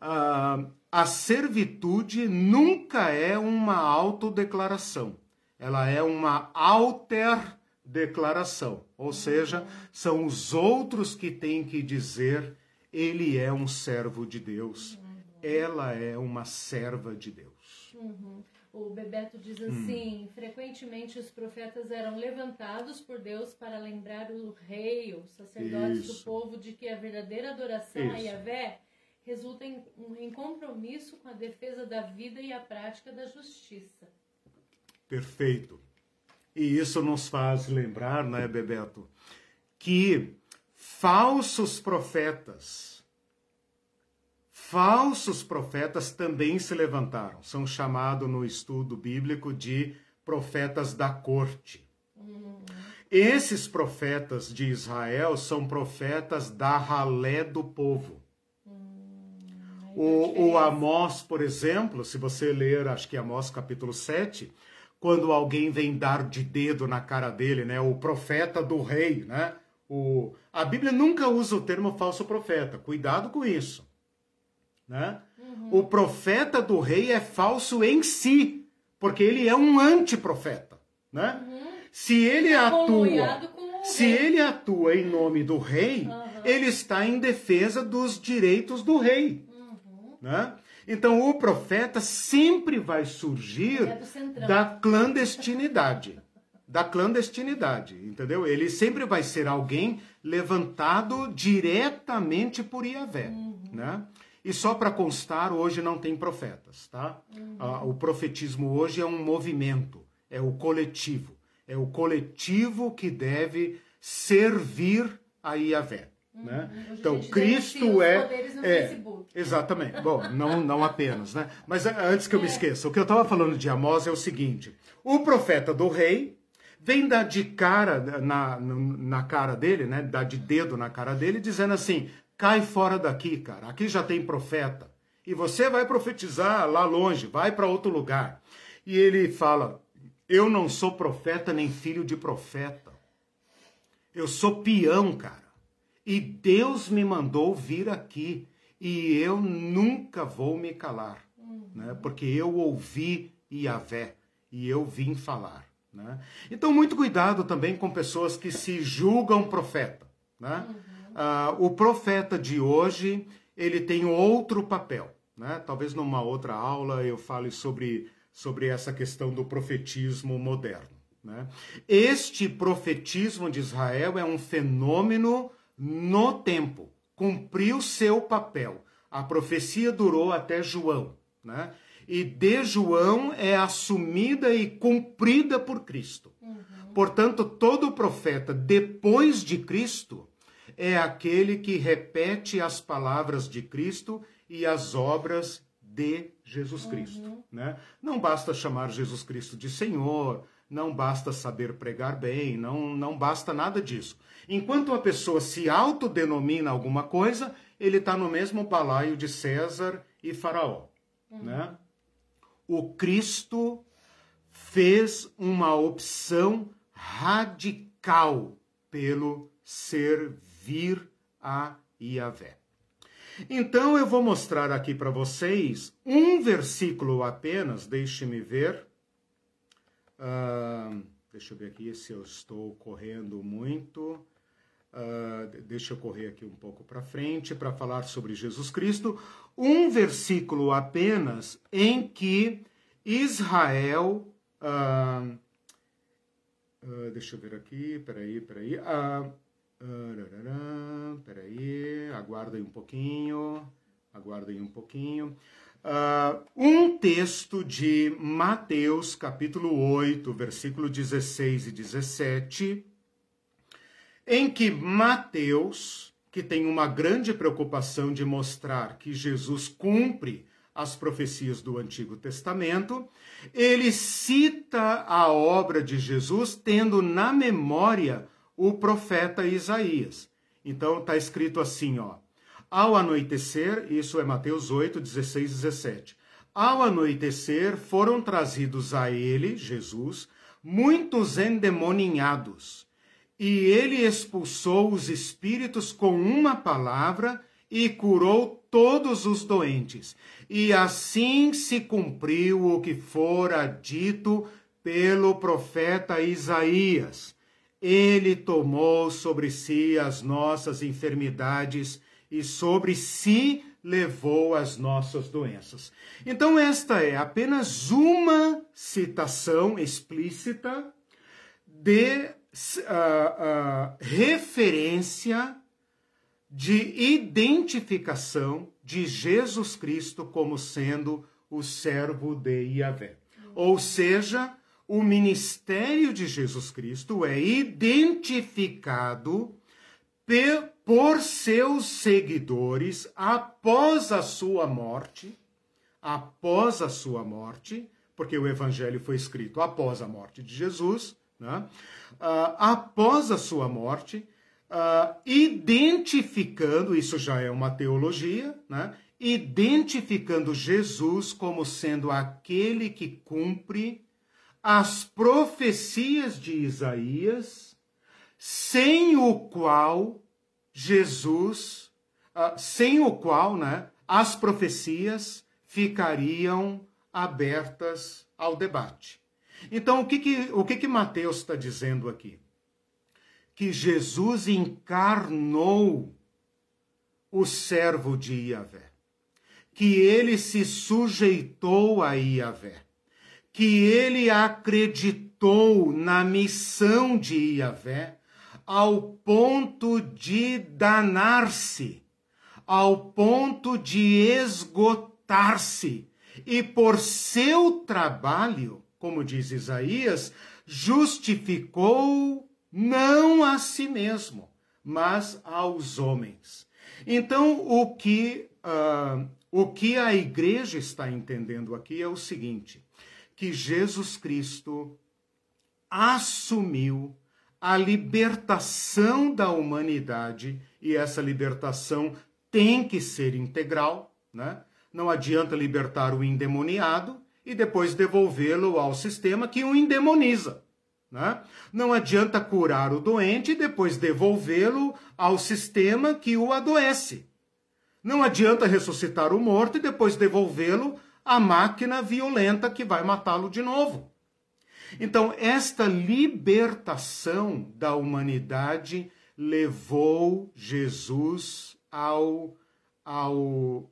Ah, a servitude nunca é uma autodeclaração, ela é uma alterdeclaração, ou seja, são os outros que têm que dizer ele é um servo de Deus, ela é uma serva de Deus. Uhum. O Bebeto diz assim: hum. frequentemente os profetas eram levantados por Deus para lembrar o rei, os sacerdotes Isso. do povo, de que a verdadeira adoração Isso. a Yahvé resulta em, em compromisso com a defesa da vida e a prática da justiça. Perfeito. E isso nos faz lembrar, né, Bebeto, que falsos profetas falsos profetas também se levantaram. São chamados no estudo bíblico de profetas da corte. Esses profetas de Israel são profetas da ralé do povo. O, o Amós, por exemplo, se você ler, acho que Amós capítulo 7, quando alguém vem dar de dedo na cara dele, né? O profeta do rei, né? O, a Bíblia nunca usa o termo falso profeta. Cuidado com isso. Né? Uhum. O profeta do rei é falso em si, porque ele é um antiprofeta. Né? Uhum. Se ele é atua, se ele atua em nome do rei, uhum. ele está em defesa dos direitos do rei. Uhum. Né? Então o profeta sempre vai surgir é da clandestinidade. da clandestinidade, entendeu? Ele sempre vai ser alguém levantado diretamente por Iavé, uhum. né? E só para constar, hoje não tem profetas, tá? Uhum. Ah, o profetismo hoje é um movimento, é o coletivo. É o coletivo que deve servir a Iavé. Uhum. Né? Então, Cristo é. é exatamente. Bom, não, não apenas, né? Mas antes que eu me é. esqueça, o que eu estava falando de Amós é o seguinte: o profeta do rei vem dar de cara na, na cara dele, né? Dar de dedo na cara dele, dizendo assim: cai fora daqui, cara. Aqui já tem profeta. E você vai profetizar lá longe, vai para outro lugar. E ele fala: Eu não sou profeta nem filho de profeta. Eu sou peão, cara. E Deus me mandou vir aqui. E eu nunca vou me calar. Né? Porque eu ouvi Yahvé e eu vim falar. Né? Então, muito cuidado também com pessoas que se julgam profeta. Né? Uhum. Uh, o profeta de hoje ele tem outro papel. Né? Talvez numa outra aula eu fale sobre, sobre essa questão do profetismo moderno. Né? Este profetismo de Israel é um fenômeno no tempo, cumpriu seu papel. A profecia durou até João. Né? e de João é assumida e cumprida por Cristo. Uhum. Portanto, todo profeta depois de Cristo é aquele que repete as palavras de Cristo e as obras de Jesus Cristo. Uhum. Né? Não basta chamar Jesus Cristo de Senhor, não basta saber pregar bem, não, não basta nada disso. Enquanto a pessoa se autodenomina alguma coisa, ele está no mesmo balaio de César e Faraó. Uhum. Né? O Cristo fez uma opção radical pelo servir a Yahvé. Então eu vou mostrar aqui para vocês um versículo apenas, deixe-me ver. Uh, deixa eu ver aqui se eu estou correndo muito. Uh, deixa eu correr aqui um pouco para frente para falar sobre Jesus Cristo. Um versículo apenas em que Israel. Uh, deixa eu ver aqui, peraí, peraí. Uh, uh, peraí, aguardem um pouquinho. Aguardem um pouquinho. Uh, um texto de Mateus, capítulo 8, versículo 16 e 17, em que Mateus, que tem uma grande preocupação de mostrar que Jesus cumpre as profecias do Antigo Testamento, ele cita a obra de Jesus tendo na memória o profeta Isaías. Então está escrito assim, ó: ao anoitecer, isso é Mateus 8, 16 e 17. Ao anoitecer, foram trazidos a ele, Jesus, muitos endemoninhados. E ele expulsou os espíritos com uma palavra e curou todos os doentes. E assim se cumpriu o que fora dito pelo profeta Isaías. Ele tomou sobre si as nossas enfermidades e sobre si levou as nossas doenças. Então, esta é apenas uma citação explícita de uh, uh, referência de identificação de Jesus Cristo como sendo o servo de Yahvé. Ou seja, o ministério de Jesus Cristo é identificado por seus seguidores após a sua morte, após a sua morte, porque o evangelho foi escrito após a morte de Jesus, né? uh, após a sua morte, uh, identificando, isso já é uma teologia, né? identificando Jesus como sendo aquele que cumpre as profecias de Isaías sem o qual Jesus, uh, sem o qual né, as profecias ficariam abertas ao debate. Então, o que, que, o que, que Mateus está dizendo aqui? Que Jesus encarnou o servo de Iavé, que ele se sujeitou a Iavé, que ele acreditou na missão de Iavé ao ponto de danar-se, ao ponto de esgotar-se, e por seu trabalho, como diz Isaías, justificou não a si mesmo, mas aos homens. Então, o que, uh, o que a igreja está entendendo aqui é o seguinte: que Jesus Cristo assumiu a libertação da humanidade, e essa libertação tem que ser integral, né? Não adianta libertar o endemoniado e depois devolvê-lo ao sistema que o endemoniza. Né? Não adianta curar o doente e depois devolvê-lo ao sistema que o adoece. Não adianta ressuscitar o morto e depois devolvê-lo à máquina violenta que vai matá-lo de novo. Então, esta libertação da humanidade levou Jesus ao, ao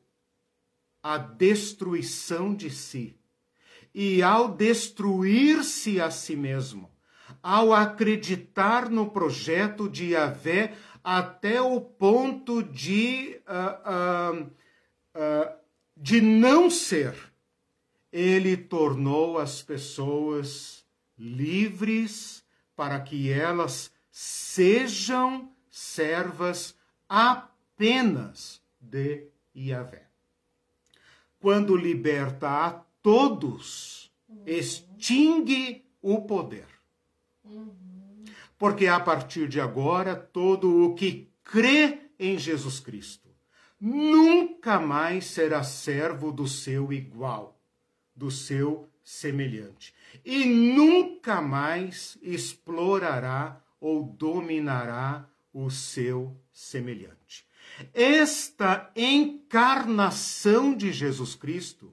à destruição de si. E ao destruir-se a si mesmo, ao acreditar no projeto de Yahvé até o ponto de, uh, uh, uh, de não ser ele tornou as pessoas livres para que elas sejam servas apenas de Yahvé. Quando liberta a todos, extingue o poder. Porque a partir de agora, todo o que crê em Jesus Cristo nunca mais será servo do seu igual, do seu semelhante, e nunca mais explorará ou dominará o seu semelhante. Esta encarnação de Jesus Cristo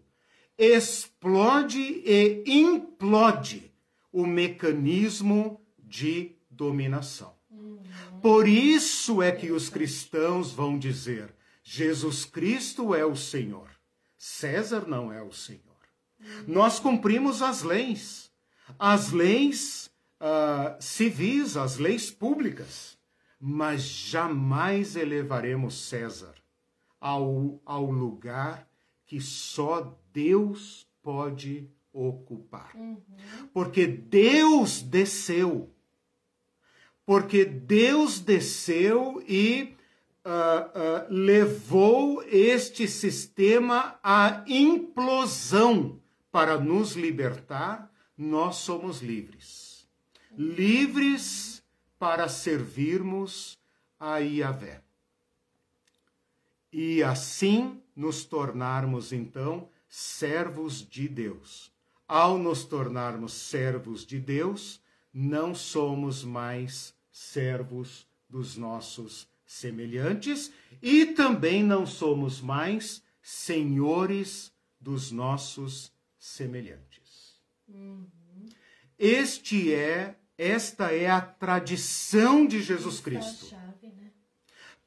explode e implode o mecanismo de dominação. Por isso é que os cristãos vão dizer: Jesus Cristo é o Senhor, César não é o Senhor. Nós cumprimos as leis, as leis uh, civis, as leis públicas, mas jamais elevaremos César ao, ao lugar que só Deus pode ocupar. Porque Deus desceu. Porque Deus desceu e uh, uh, levou este sistema à implosão para nos libertar. Nós somos livres. Livres para servirmos a Yahvé. E assim nos tornarmos, então, servos de Deus. Ao nos tornarmos servos de Deus, não somos mais servos dos nossos semelhantes e também não somos mais senhores dos nossos semelhantes. Uhum. Este é, esta é a tradição de Jesus é Cristo. Né?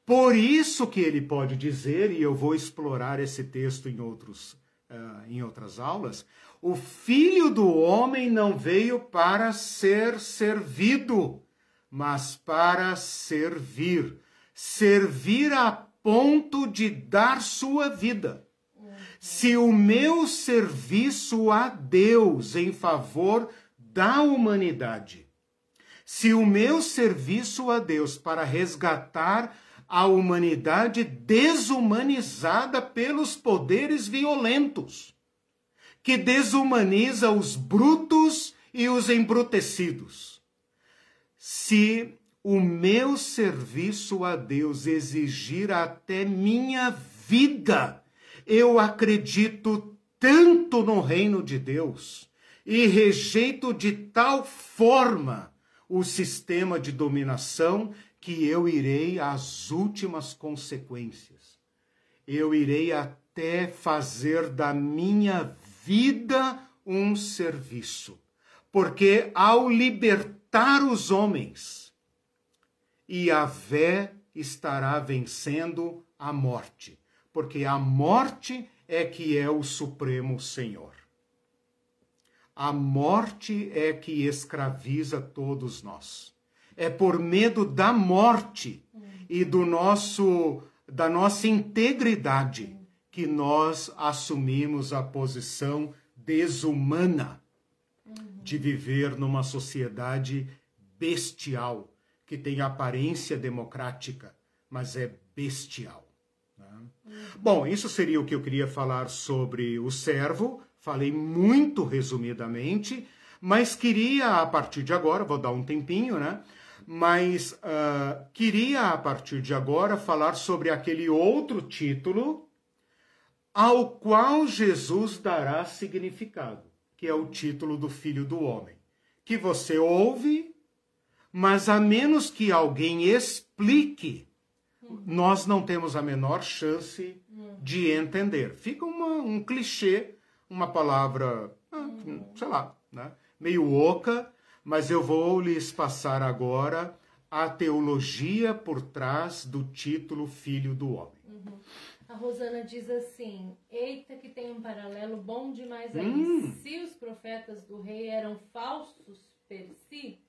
Por isso que ele pode dizer, e eu vou explorar esse texto em outros uh, em outras aulas, o filho do homem não veio para ser servido, mas para servir. Servir a ponto de dar sua vida. Se o meu serviço a Deus em favor da humanidade, se o meu serviço a Deus para resgatar a humanidade desumanizada pelos poderes violentos, que desumaniza os brutos e os embrutecidos. Se o meu serviço a Deus exigir até minha vida, eu acredito tanto no reino de Deus e rejeito de tal forma o sistema de dominação que eu irei às últimas consequências. Eu irei até fazer da minha vida um serviço. Porque ao libertar os homens, Yahvé estará vencendo a morte. Porque a morte é que é o Supremo Senhor. A morte é que escraviza todos nós é por medo da morte e do nosso da nossa integridade que nós assumimos a posição desumana de viver numa sociedade bestial que tem aparência democrática, mas é bestial. Né? Bom, isso seria o que eu queria falar sobre o servo. Falei muito resumidamente, mas queria a partir de agora, vou dar um tempinho, né? mas uh, queria, a partir de agora, falar sobre aquele outro título ao qual Jesus dará significado, que é o título do Filho do Homem, que você ouve, mas a menos que alguém explique, nós não temos a menor chance de entender. Fica uma, um clichê, uma palavra, ah, sei lá, né? meio oca, mas eu vou lhes passar agora a teologia por trás do título Filho do Homem. Uhum. A Rosana diz assim: Eita, que tem um paralelo bom demais aí. Hum. Se os profetas do rei eram falsos per si,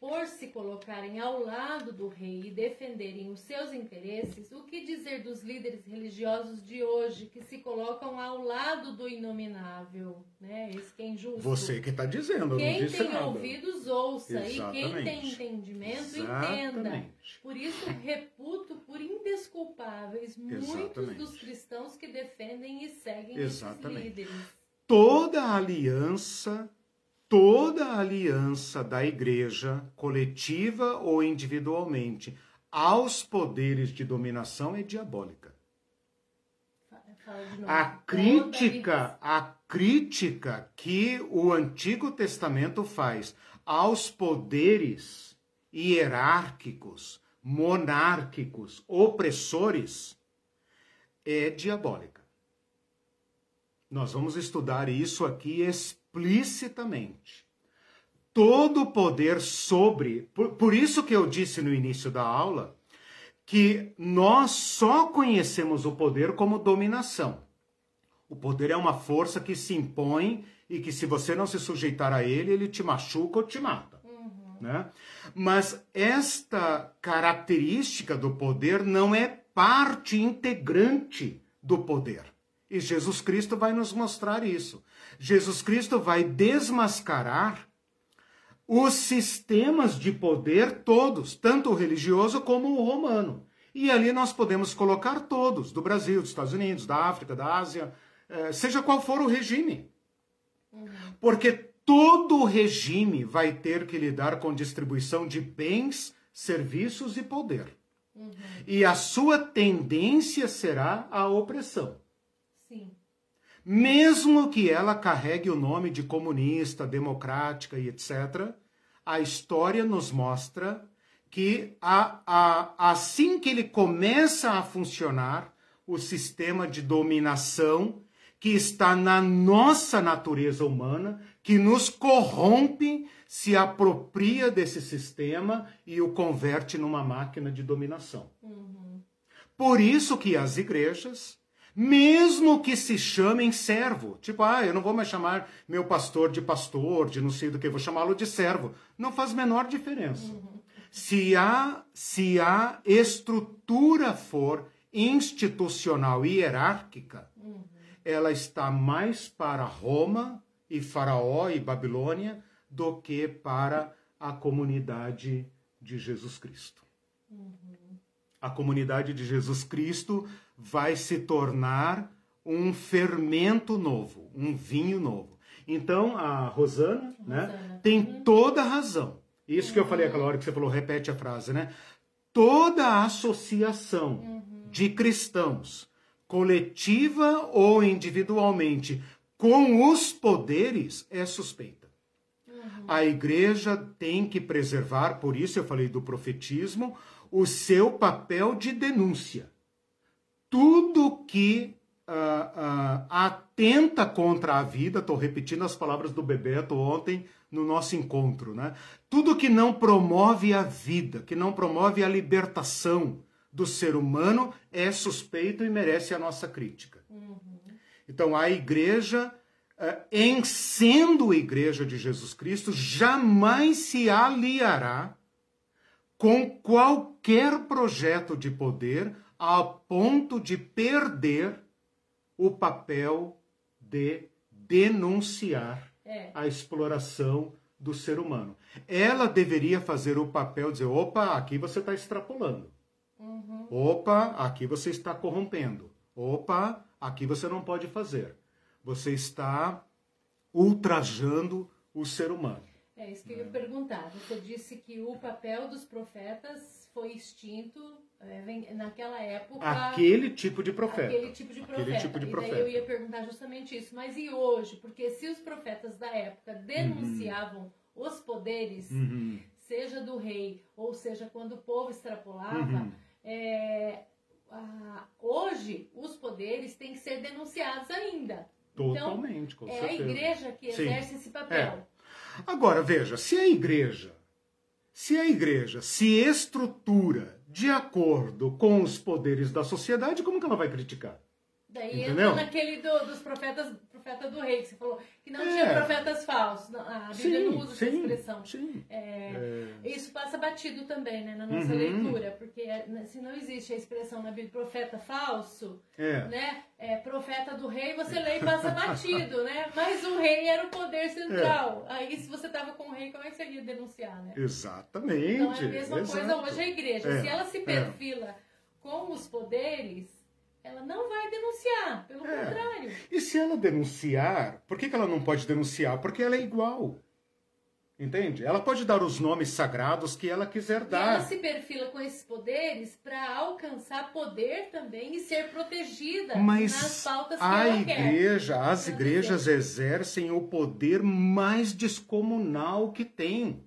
por se colocarem ao lado do rei e defenderem os seus interesses, o que dizer dos líderes religiosos de hoje que se colocam ao lado do inominável? Né? Esse que é injusto. Você que está dizendo, Quem tem nada. ouvidos, ouça. Exatamente. E quem tem entendimento, Exatamente. entenda. Por isso, reputo por indesculpáveis muitos Exatamente. dos cristãos que defendem e seguem Exatamente. esses líderes. Toda aliança toda aliança da igreja, coletiva ou individualmente, aos poderes de dominação é diabólica. A crítica, a crítica que o Antigo Testamento faz aos poderes hierárquicos, monárquicos, opressores é diabólica. Nós vamos estudar isso aqui explicitamente. Todo o poder sobre. Por, por isso que eu disse no início da aula que nós só conhecemos o poder como dominação. O poder é uma força que se impõe e que, se você não se sujeitar a ele, ele te machuca ou te mata. Uhum. Né? Mas esta característica do poder não é parte integrante do poder. E Jesus Cristo vai nos mostrar isso. Jesus Cristo vai desmascarar os sistemas de poder todos, tanto o religioso como o romano. E ali nós podemos colocar todos, do Brasil, dos Estados Unidos, da África, da Ásia, eh, seja qual for o regime. Porque todo regime vai ter que lidar com distribuição de bens, serviços e poder. Uhum. E a sua tendência será a opressão. Sim. Mesmo que ela carregue o nome de comunista, democrática e etc., a história nos mostra que a, a, assim que ele começa a funcionar, o sistema de dominação que está na nossa natureza humana, que nos corrompe, se apropria desse sistema e o converte numa máquina de dominação. Uhum. Por isso que as igrejas mesmo que se chamem servo. Tipo, ah, eu não vou mais chamar meu pastor de pastor, de não sei do que, vou chamá-lo de servo. Não faz menor diferença. Se, a, se a estrutura for institucional e hierárquica, ela está mais para Roma e Faraó e Babilônia do que para a comunidade de Jesus Cristo. Uhum. A comunidade de Jesus Cristo vai se tornar um fermento novo, um vinho novo. Então, a Rosana, Rosana. Né, tem uhum. toda a razão. Isso uhum. que eu falei aquela hora que você falou, repete a frase, né? Toda associação uhum. de cristãos, coletiva ou individualmente, com os poderes é suspeita. Uhum. A igreja tem que preservar, por isso eu falei do profetismo, o seu papel de denúncia tudo que uh, uh, atenta contra a vida, estou repetindo as palavras do Bebeto ontem no nosso encontro, né? Tudo que não promove a vida, que não promove a libertação do ser humano é suspeito e merece a nossa crítica. Uhum. Então a igreja, uh, em sendo igreja de Jesus Cristo, jamais se aliará com qualquer projeto de poder a ponto de perder o papel de denunciar é. a exploração do ser humano. Ela deveria fazer o papel de dizer: opa, aqui você está extrapolando. Uhum. Opa, aqui você está corrompendo. Opa, aqui você não pode fazer. Você está ultrajando o ser humano. É isso que eu ia perguntar. Você disse que o papel dos profetas foi extinto naquela época. Aquele tipo de profeta. Aquele tipo de profeta. Aquele tipo de profeta. Eu ia perguntar justamente isso. Mas e hoje? Porque se os profetas da época denunciavam uhum. os poderes, uhum. seja do rei, ou seja, quando o povo extrapolava, uhum. é, a, hoje os poderes têm que ser denunciados ainda. Totalmente, então, com é certeza. a igreja que exerce Sim. esse papel. É. Agora, veja, se a igreja, se a igreja se estrutura de acordo com os poderes da sociedade, como que ela vai criticar? Daí Entendeu? entra naquele do, dos profetas, profeta do rei, que você falou, que não é. tinha profetas falsos. a Bíblia sim, não usa essa expressão. Sim. É, é... Isso passa batido também, né, na nossa uhum. leitura, porque é, né, se não existe a expressão na Bíblia profeta falso, é. né, é, profeta do rei, você lê e passa batido, né? Mas o rei era o poder central. Aí se você estava com o rei, como é que você ia denunciar, né? Exatamente. Então é a mesma Exato. coisa hoje a igreja. Se ela se perfila com os poderes ela não vai denunciar, pelo é. contrário. E se ela denunciar, por que, que ela não pode denunciar? Porque ela é igual. Entende? Ela pode dar os nomes sagrados que ela quiser dar. E ela se perfila com esses poderes para alcançar poder também e ser protegida Mas nas pautas que a ela igreja, quer. as igrejas dizer. exercem o poder mais descomunal que tem.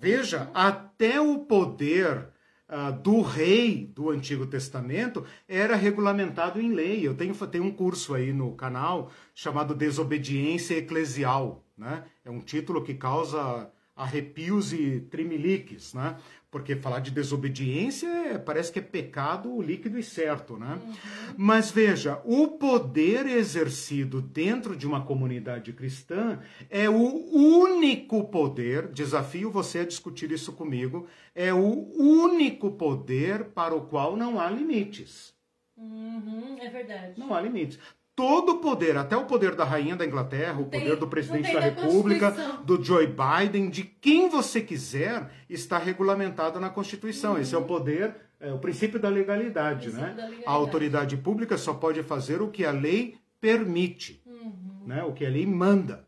Veja, uhum. até o poder uh, do rei do Antigo Testamento era regulamentado em lei. Eu tenho, tenho um curso aí no canal chamado Desobediência Eclesial. Né? É um título que causa arrepios e trimeliques, né? Porque falar de desobediência é, parece que é pecado líquido e certo, né? Uhum. Mas veja, o poder exercido dentro de uma comunidade cristã é o único poder, desafio você a discutir isso comigo, é o único poder para o qual não há limites. Uhum, é verdade. Não há limites todo o poder, até o poder da rainha da Inglaterra, o poder do presidente da República, do Joe Biden, de quem você quiser, está regulamentado na Constituição. Uhum. Esse é o poder, é, o princípio da legalidade, né? Da legalidade. A autoridade pública só pode fazer o que a lei permite, uhum. né? O que a lei manda,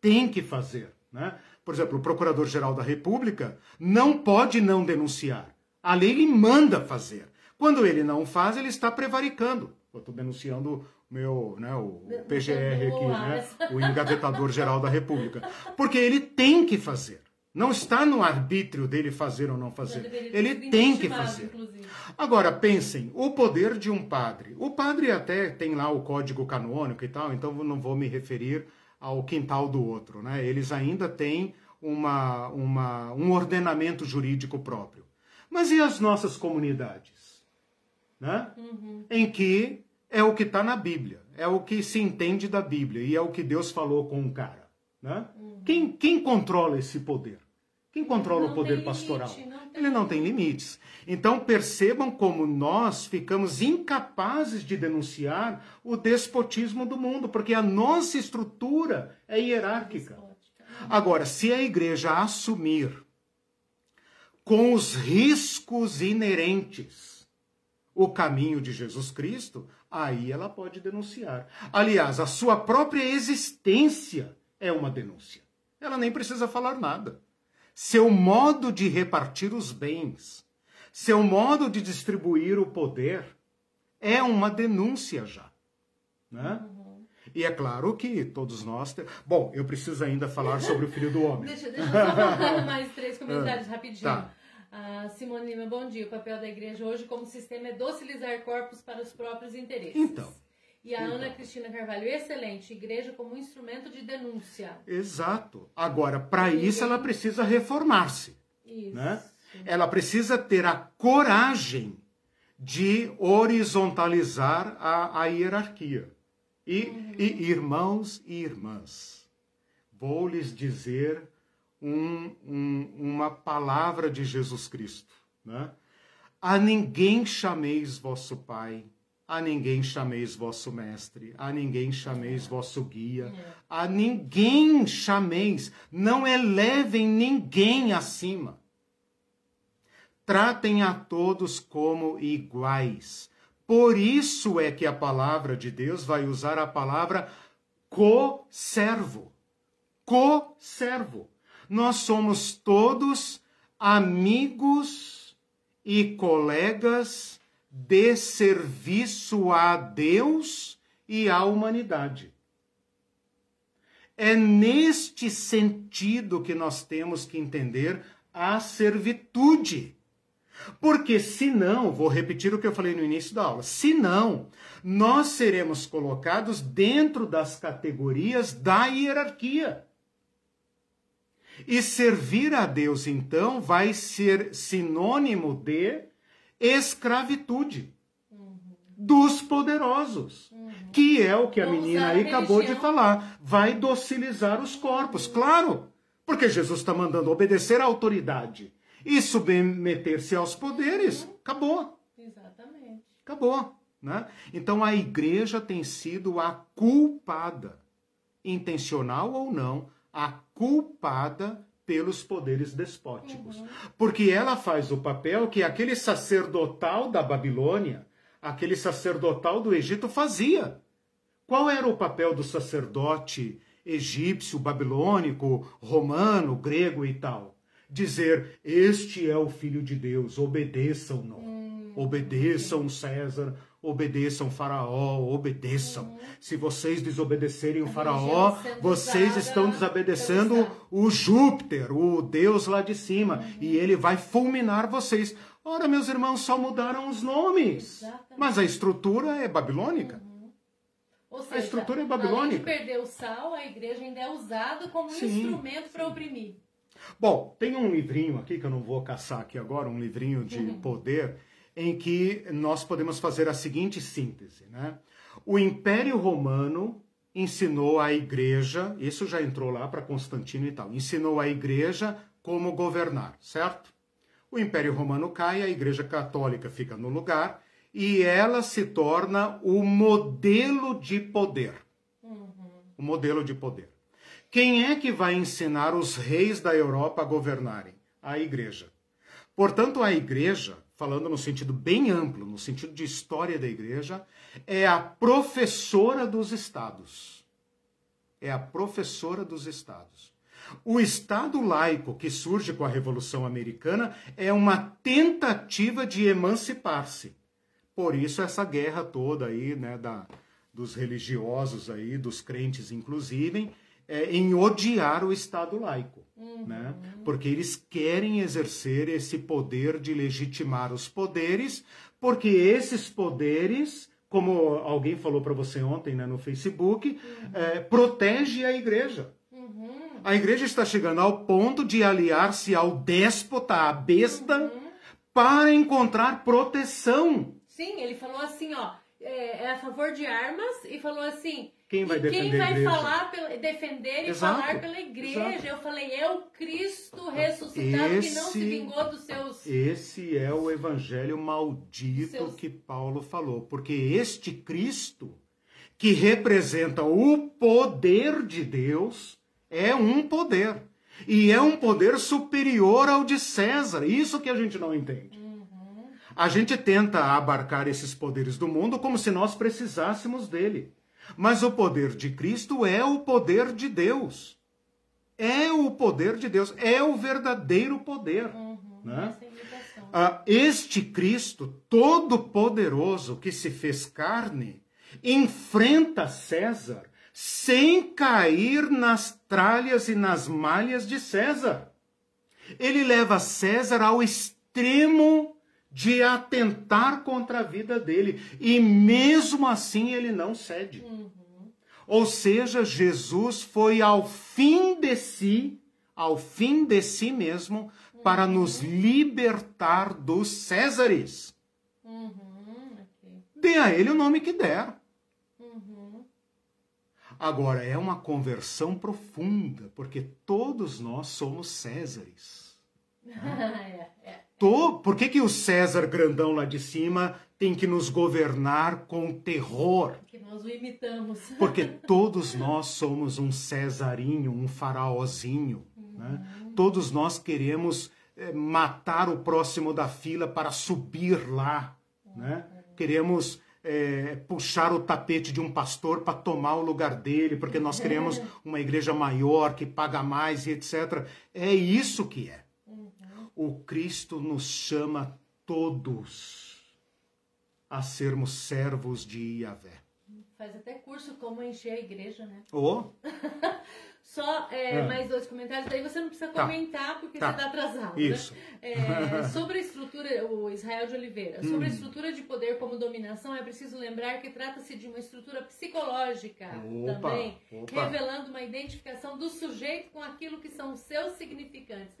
tem que fazer, né? Por exemplo, o Procurador-Geral da República não pode não denunciar. A lei lhe manda fazer. Quando ele não faz, ele está prevaricando. Eu estou denunciando meu, né, o PGR aqui, né, o engavetador geral da República. Porque ele tem que fazer. Não está no arbítrio dele fazer ou não fazer. Ele tem que fazer. Agora, pensem, o poder de um padre. O padre até tem lá o código canônico e tal, então não vou me referir ao quintal do outro. Né? Eles ainda têm uma, uma, um ordenamento jurídico próprio. Mas e as nossas comunidades? Né? Uhum. Em que é o que está na Bíblia, é o que se entende da Bíblia e é o que Deus falou com o cara. Né? Uhum. Quem, quem controla esse poder? Quem controla não o poder pastoral? Limite, não Ele não tem limites. Então percebam como nós ficamos incapazes de denunciar o despotismo do mundo, porque a nossa estrutura é hierárquica. Agora, se a igreja assumir com os riscos inerentes o caminho de Jesus Cristo, aí ela pode denunciar. Aliás, a sua própria existência é uma denúncia. Ela nem precisa falar nada. Seu modo de repartir os bens, seu modo de distribuir o poder é uma denúncia já. Né? Uhum. E é claro que todos nós. Te... Bom, eu preciso ainda falar sobre o filho do homem. deixa, deixa eu só falar mais três comentários rapidinho. Tá. Simone Lima, bom dia. O papel da igreja hoje como sistema é docilizar corpos para os próprios interesses. Então. E a então. Ana Cristina Carvalho, excelente. Igreja como instrumento de denúncia. Exato. Agora, para isso ela precisa reformar-se. Isso. Né? Ela precisa ter a coragem de horizontalizar a, a hierarquia. E, uhum. e irmãos e irmãs, vou lhes dizer um, um, uma palavra de Jesus Cristo. Né? A ninguém chameis vosso Pai, a ninguém chameis vosso Mestre, a ninguém chameis vosso Guia, a ninguém chameis, não elevem ninguém acima. Tratem a todos como iguais. Por isso é que a palavra de Deus vai usar a palavra co-servo. Co-servo nós somos todos amigos e colegas de serviço a Deus e à humanidade. É neste sentido que nós temos que entender a servitude. Porque senão, vou repetir o que eu falei no início da aula, senão nós seremos colocados dentro das categorias da hierarquia. E servir a Deus, então, vai ser sinônimo de escravitude. Uhum. dos poderosos, uhum. que é o que a menina aí acabou de falar. Vai docilizar os corpos, claro, porque Jesus está mandando obedecer à autoridade e submeter-se aos poderes. Uhum. Acabou. Exatamente. Acabou. Né? Então a igreja tem sido a culpada, intencional ou não, a culpada pelos poderes despóticos. Uhum. Porque ela faz o papel que aquele sacerdotal da Babilônia, aquele sacerdotal do Egito fazia. Qual era o papel do sacerdote egípcio, babilônico, romano, grego e tal? Dizer: Este é o Filho de Deus, obedeçam-no. Hum, obedeçam César, obedeçam Faraó, obedeçam. Uhum. Se vocês desobedecerem o Faraó, vocês estão desobedecendo o Júpiter, o Deus lá de cima, uhum. e ele vai fulminar vocês. Ora, meus irmãos, só mudaram os nomes, Exatamente. mas a estrutura é babilônica. Uhum. Seja, a estrutura é babilônica. Além de perder o sal, a igreja ainda é usada como sim, um instrumento para oprimir. Bom, tem um livrinho aqui que eu não vou caçar aqui agora, um livrinho de uhum. poder em que nós podemos fazer a seguinte síntese. Né? O Império Romano ensinou a igreja, isso já entrou lá para Constantino e tal, ensinou a igreja como governar, certo? O Império Romano cai, a Igreja Católica fica no lugar e ela se torna o modelo de poder. Uhum. O modelo de poder. Quem é que vai ensinar os reis da Europa a governarem? A Igreja. Portanto, a Igreja falando no sentido bem amplo, no sentido de história da igreja, é a professora dos estados. É a professora dos estados. O Estado laico que surge com a Revolução Americana é uma tentativa de emancipar-se. Por isso essa guerra toda aí, né, da, dos religiosos aí, dos crentes inclusive, é, em odiar o Estado laico. Uhum. Né? Porque eles querem exercer esse poder de legitimar os poderes, porque esses poderes, como alguém falou para você ontem né, no Facebook, uhum. é, protege a igreja. Uhum. A igreja está chegando ao ponto de aliar-se ao déspota, à besta, uhum. para encontrar proteção. Sim, ele falou assim, ó, é, é a favor de armas e falou assim, quem vai defender quem vai falar pela, defender Exato. e falar pela igreja? Exato. Eu falei, é o Cristo ressuscitado esse, que não se vingou dos seus. Esse é o evangelho maldito seus... que Paulo falou, porque este Cristo que representa o poder de Deus é um poder. E é um poder superior ao de César. Isso que a gente não entende. Uhum. A gente tenta abarcar esses poderes do mundo como se nós precisássemos dele. Mas o poder de Cristo é o poder de Deus. É o poder de Deus, é o verdadeiro poder. Uhum, né? Ah, este Cristo todo-poderoso que se fez carne enfrenta César sem cair nas tralhas e nas malhas de César. Ele leva César ao extremo de atentar contra a vida dele. E mesmo assim ele não cede. Uhum. Ou seja, Jesus foi ao fim de si, ao fim de si mesmo, uhum. para nos libertar dos Césares. Uhum. Okay. Dê a ele o nome que der. Uhum. Agora, é uma conversão profunda, porque todos nós somos Césares. Né? é, é. Tô, por que, que o César grandão lá de cima tem que nos governar com terror? Porque nós o imitamos. Porque todos nós somos um Cesarinho, um faraózinho. Uhum. Né? Todos nós queremos é, matar o próximo da fila para subir lá. Uhum. Né? Queremos é, puxar o tapete de um pastor para tomar o lugar dele, porque nós queremos uma igreja maior, que paga mais e etc. É isso que é o Cristo nos chama todos a sermos servos de Yahvé. Faz até curso como encher a igreja, né? Oh. Só é, ah. mais dois comentários, daí você não precisa tá. comentar porque tá. você está atrasado. Né? Isso. Né? É, sobre a estrutura, o Israel de Oliveira, sobre hum. a estrutura de poder como dominação, é preciso lembrar que trata-se de uma estrutura psicológica opa, também, opa. revelando uma identificação do sujeito com aquilo que são seus significantes.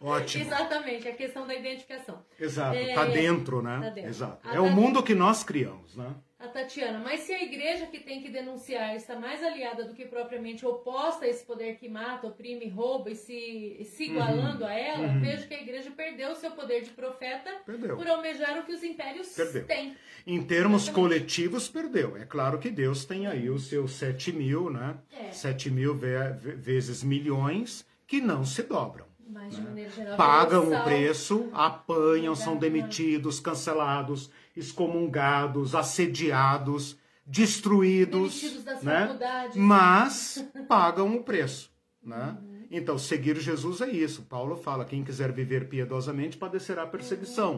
Ótimo. Exatamente, a questão da identificação. Exato, está é, dentro, né? Tá dentro. Exato. A é o mundo que nós criamos, né? A Tatiana, mas se a igreja que tem que denunciar está mais aliada do que propriamente oposta a esse poder que mata, oprime, rouba e se, se uhum. igualando uhum. a ela, uhum. vejo que a igreja perdeu o seu poder de profeta perdeu. por almejar o que os impérios perdeu. têm. Em termos Exatamente. coletivos, perdeu. É claro que Deus tem aí os seus 7 mil, né? É. 7 mil vezes milhões que não se dobram. Mas, né? geral, Pagam o preço, apanham, são demitidos, cancelados excomungados, assediados, destruídos, né? mas pagam o preço. Né? Uhum. Então, seguir Jesus é isso. Paulo fala: quem quiser viver piedosamente padecerá perseguição.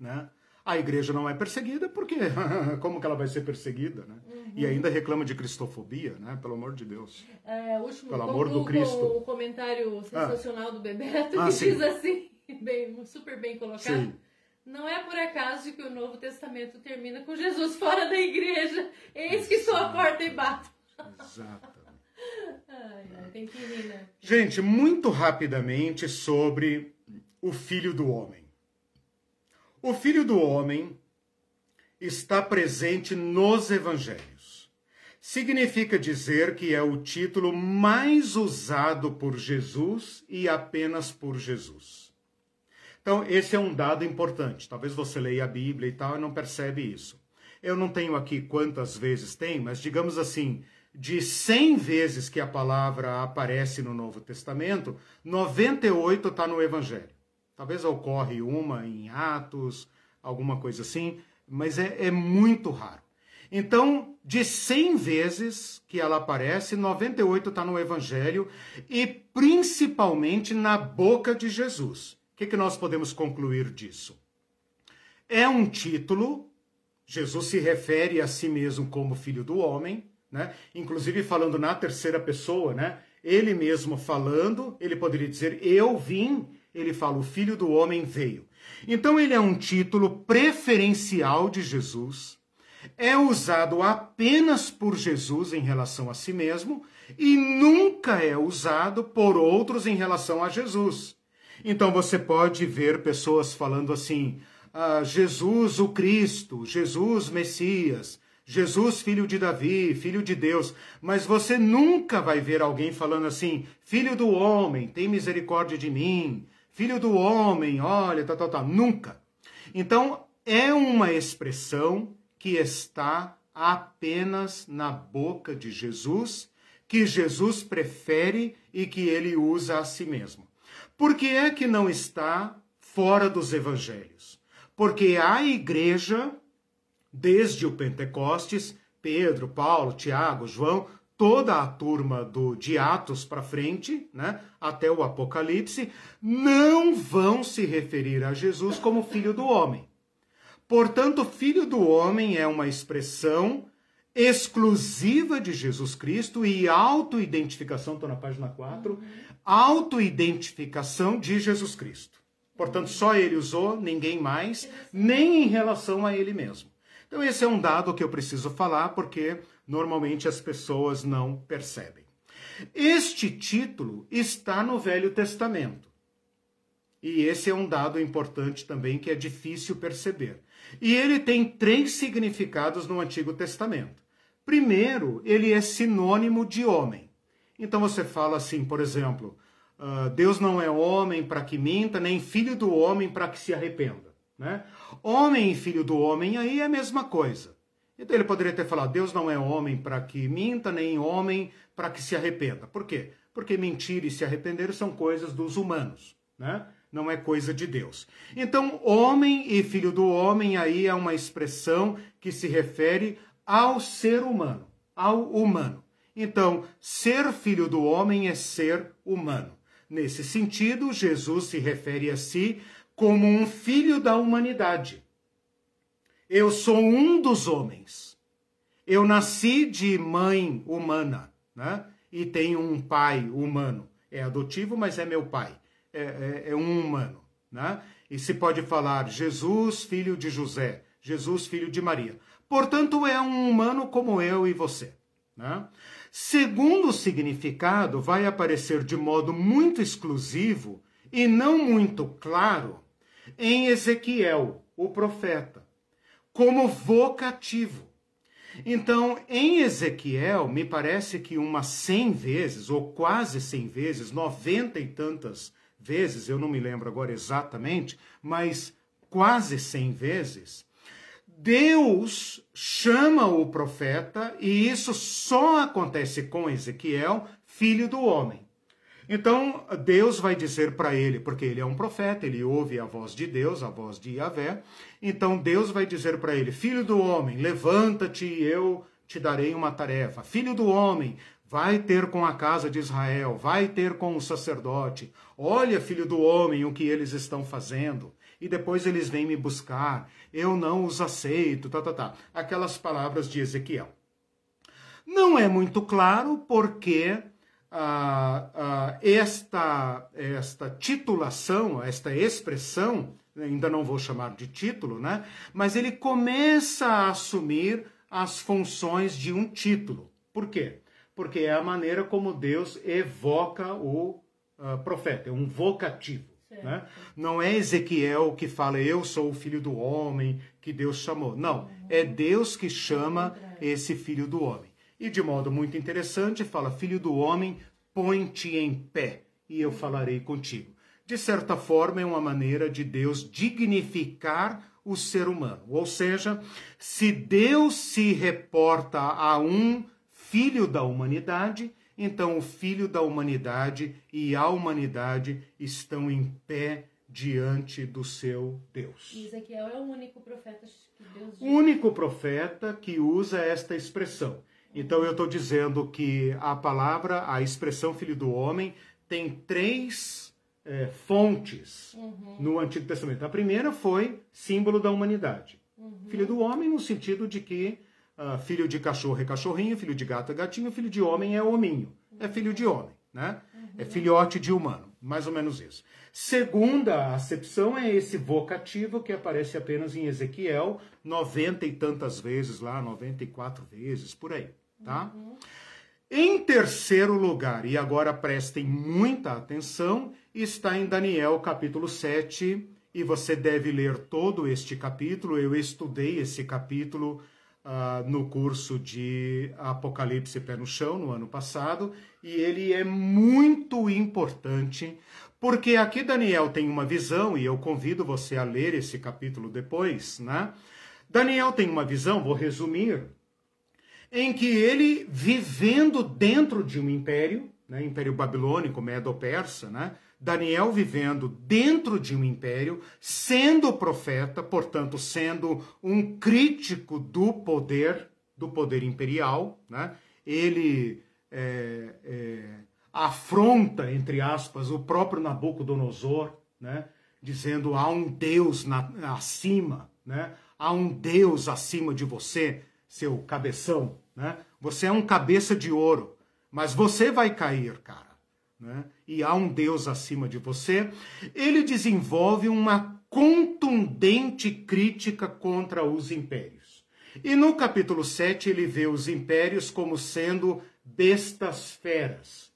Uhum. Né? A igreja não é perseguida porque como que ela vai ser perseguida, né? Uhum. E ainda reclama de cristofobia, né? Pelo amor de Deus. É, último, Pelo amor do Cristo. O comentário sensacional ah. do Bebeto ah, que sim. diz assim, bem, super bem colocado. Sim. Não é por acaso que o Novo Testamento termina com Jesus fora da igreja. Eis que sou a porta e bato. Exato. Ai, ai, tem que rir, né? Gente, muito rapidamente sobre o Filho do Homem. O Filho do Homem está presente nos evangelhos. Significa dizer que é o título mais usado por Jesus e apenas por Jesus. Então, esse é um dado importante. Talvez você leia a Bíblia e tal e não percebe isso. Eu não tenho aqui quantas vezes tem, mas digamos assim, de 100 vezes que a palavra aparece no Novo Testamento, 98 está no Evangelho. Talvez ocorre uma em Atos, alguma coisa assim, mas é, é muito raro. Então, de 100 vezes que ela aparece, 98 está no Evangelho e principalmente na boca de Jesus. O que, que nós podemos concluir disso? É um título, Jesus se refere a si mesmo como filho do homem, né? inclusive falando na terceira pessoa, né? ele mesmo falando, ele poderia dizer eu vim, ele fala o filho do homem veio. Então ele é um título preferencial de Jesus, é usado apenas por Jesus em relação a si mesmo e nunca é usado por outros em relação a Jesus. Então você pode ver pessoas falando assim: ah, Jesus o Cristo, Jesus Messias, Jesus filho de Davi, filho de Deus, mas você nunca vai ver alguém falando assim: filho do homem, tem misericórdia de mim, filho do homem, olha, tal, tal, tal. Nunca. Então é uma expressão que está apenas na boca de Jesus, que Jesus prefere e que ele usa a si mesmo. Por que é que não está fora dos evangelhos? Porque a igreja, desde o Pentecostes, Pedro, Paulo, Tiago, João, toda a turma do de Atos para frente, né, até o Apocalipse, não vão se referir a Jesus como filho do homem. Portanto, filho do homem é uma expressão exclusiva de Jesus Cristo e autoidentificação, estou na página 4, autoidentificação de Jesus Cristo. Portanto, só ele usou, ninguém mais, nem em relação a ele mesmo. Então, esse é um dado que eu preciso falar porque normalmente as pessoas não percebem. Este título está no Velho Testamento. E esse é um dado importante também que é difícil perceber. E ele tem três significados no Antigo Testamento. Primeiro, ele é sinônimo de homem. Então você fala assim, por exemplo, uh, Deus não é homem para que minta, nem filho do homem para que se arrependa. Né? Homem e filho do homem aí é a mesma coisa. Então ele poderia ter falado: Deus não é homem para que minta, nem homem para que se arrependa. Por quê? Porque mentir e se arrepender são coisas dos humanos, né? não é coisa de Deus. Então, homem e filho do homem aí é uma expressão que se refere ao ser humano, ao humano. Então, ser filho do homem é ser humano. Nesse sentido, Jesus se refere a si como um filho da humanidade. Eu sou um dos homens. Eu nasci de mãe humana, né? e tem um pai humano. É adotivo, mas é meu pai. É, é, é um humano. Né? E se pode falar Jesus, filho de José, Jesus, filho de Maria. Portanto, é um humano como eu e você. Né? Segundo significado, vai aparecer de modo muito exclusivo e não muito claro em Ezequiel, o profeta, como vocativo. Então, em Ezequiel, me parece que umas cem vezes, ou quase cem vezes, noventa e tantas vezes, eu não me lembro agora exatamente, mas quase cem vezes, Deus chama o profeta, e isso só acontece com Ezequiel, filho do homem. Então, Deus vai dizer para ele, porque ele é um profeta, ele ouve a voz de Deus, a voz de Yahvé. Então, Deus vai dizer para ele: Filho do homem, levanta-te e eu te darei uma tarefa. Filho do homem, vai ter com a casa de Israel, vai ter com o sacerdote. Olha, filho do homem, o que eles estão fazendo. E depois eles vêm me buscar. Eu não os aceito, tá, tá, tá. Aquelas palavras de Ezequiel. Não é muito claro porque ah, ah, esta, esta titulação, esta expressão, ainda não vou chamar de título, né? Mas ele começa a assumir as funções de um título. Por quê? Porque é a maneira como Deus evoca o uh, profeta, é um vocativo. Né? Não é Ezequiel que fala, eu sou o filho do homem que Deus chamou. Não, é Deus que chama esse filho do homem. E de modo muito interessante, fala: Filho do homem, põe-te em pé, e eu falarei contigo. De certa forma, é uma maneira de Deus dignificar o ser humano. Ou seja, se Deus se reporta a um filho da humanidade, então o filho da humanidade e a humanidade estão em pé diante do seu Deus. E Ezequiel é o único profeta que Deus diz. único profeta que usa esta expressão. Então eu estou dizendo que a palavra, a expressão filho do homem, tem três é, fontes uhum. no Antigo Testamento. A primeira foi símbolo da humanidade. Uhum. Filho do homem, no sentido de que uh, filho de cachorro é cachorrinho, filho de gato é gatinho, filho de homem é hominho. É filho de homem, né? Uhum. É filhote de humano, mais ou menos isso. Segunda acepção é esse vocativo que aparece apenas em Ezequiel, noventa e tantas vezes lá, 94 vezes, por aí tá? Uhum. Em terceiro lugar, e agora prestem muita atenção, está em Daniel capítulo 7, e você deve ler todo este capítulo. Eu estudei esse capítulo uh, no curso de Apocalipse Pé no Chão, no ano passado, e ele é muito importante, porque aqui Daniel tem uma visão, e eu convido você a ler esse capítulo depois, né? Daniel tem uma visão, vou resumir, em que ele, vivendo dentro de um império, né, império babilônico, medo-persa, né, Daniel vivendo dentro de um império, sendo profeta, portanto, sendo um crítico do poder, do poder imperial, né, ele é, é, afronta, entre aspas, o próprio Nabucodonosor, né, dizendo há um Deus na, acima, né, há um Deus acima de você, seu cabeção, né? Você é um cabeça de ouro, mas você vai cair, cara. Né? E há um Deus acima de você. Ele desenvolve uma contundente crítica contra os impérios. E no capítulo 7 ele vê os impérios como sendo bestas feras.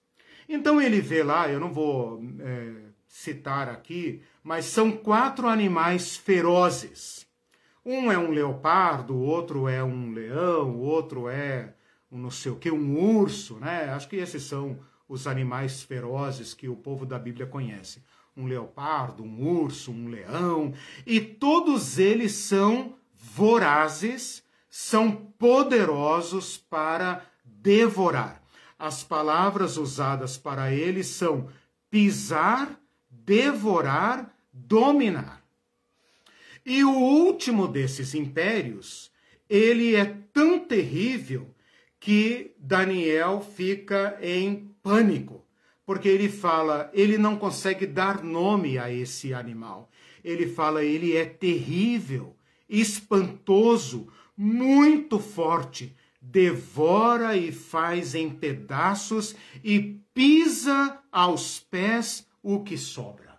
Então ele vê lá, eu não vou é, citar aqui, mas são quatro animais ferozes um é um leopardo, o outro é um leão, o outro é um não sei o que, um urso, né? Acho que esses são os animais ferozes que o povo da Bíblia conhece. Um leopardo, um urso, um leão, e todos eles são vorazes, são poderosos para devorar. As palavras usadas para eles são pisar, devorar, dominar. E o último desses impérios, ele é tão terrível que Daniel fica em pânico, porque ele fala, ele não consegue dar nome a esse animal. Ele fala, ele é terrível, espantoso, muito forte, devora e faz em pedaços e pisa aos pés o que sobra.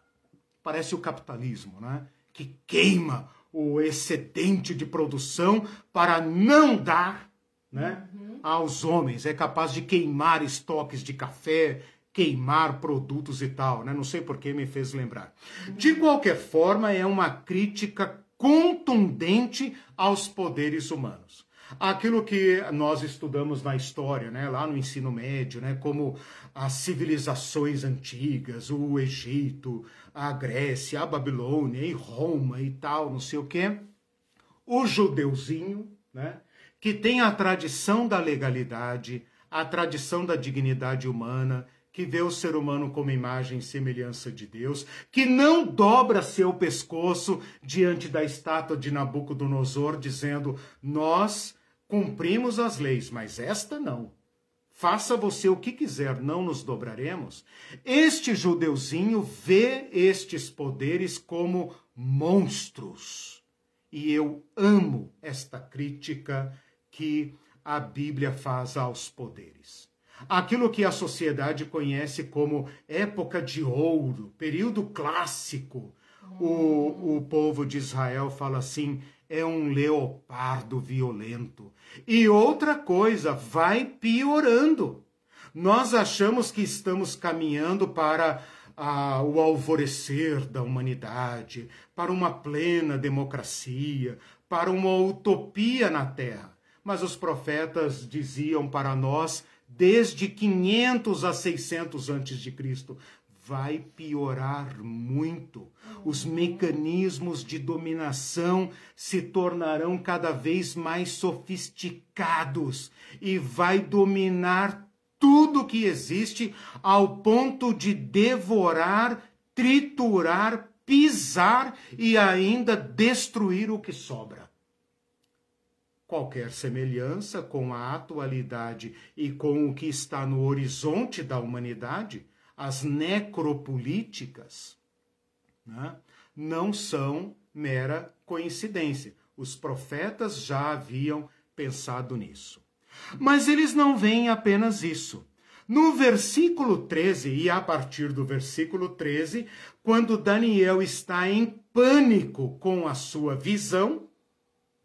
Parece o capitalismo, né? Que queima o excedente de produção para não dar né, uhum. Aos homens. É capaz de queimar estoques de café, queimar produtos e tal. Né? Não sei por que me fez lembrar. De qualquer forma, é uma crítica contundente aos poderes humanos. Aquilo que nós estudamos na história, né, lá no ensino médio, né, como as civilizações antigas, o Egito, a Grécia, a Babilônia e Roma e tal, não sei o quê. O judeuzinho, né, que tem a tradição da legalidade, a tradição da dignidade humana, que vê o ser humano como imagem e semelhança de Deus, que não dobra seu pescoço diante da estátua de Nabucodonosor, dizendo: Nós cumprimos as leis, mas esta não. Faça você o que quiser, não nos dobraremos. Este judeuzinho vê estes poderes como monstros. E eu amo esta crítica que a Bíblia faz aos poderes. Aquilo que a sociedade conhece como época de ouro, período clássico, o, o povo de Israel fala assim: é um leopardo violento. E outra coisa, vai piorando. Nós achamos que estamos caminhando para ah, o alvorecer da humanidade, para uma plena democracia, para uma utopia na Terra. Mas os profetas diziam para nós desde 500 a 600 antes de Cristo, vai piorar muito. Os mecanismos de dominação se tornarão cada vez mais sofisticados e vai dominar tudo que existe ao ponto de devorar, triturar, pisar e ainda destruir o que sobra. Qualquer semelhança com a atualidade e com o que está no horizonte da humanidade as necropolíticas, né, não são mera coincidência. Os profetas já haviam pensado nisso. Mas eles não veem apenas isso. No versículo 13, e a partir do versículo 13, quando Daniel está em pânico com a sua visão,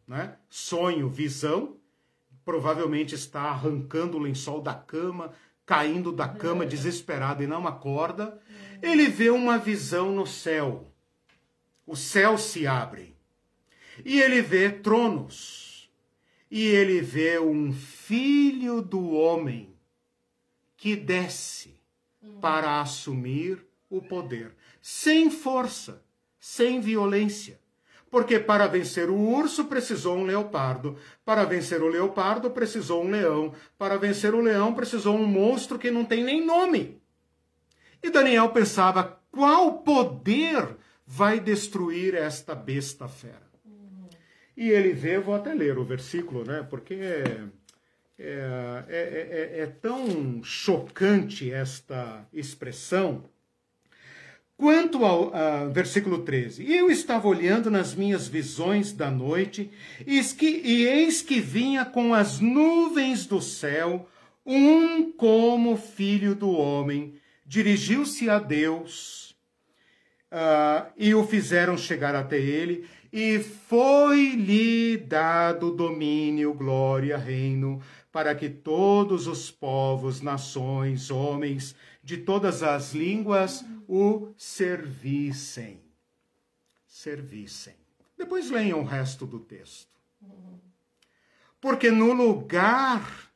né? sonho, visão, provavelmente está arrancando o lençol da cama, caindo da cama desesperado e não acorda, ele vê uma visão no céu. O céu se abre. E ele vê tronos. E ele vê um filho do homem que desce para assumir o poder, sem força, sem violência. Porque para vencer o urso precisou um leopardo, para vencer o leopardo precisou um leão, para vencer o leão precisou um monstro que não tem nem nome. E Daniel pensava: qual poder vai destruir esta besta fera? E ele vê, vou até ler o versículo, né? Porque é, é, é, é tão chocante esta expressão Quanto ao uh, versículo 13, eu estava olhando nas minhas visões da noite, e, e eis que vinha com as nuvens do céu um como filho do homem, dirigiu-se a Deus uh, e o fizeram chegar até ele, e foi-lhe dado domínio, glória, reino, para que todos os povos, nações, homens, de todas as línguas o servissem. Servissem. Depois leiam o resto do texto. Porque no lugar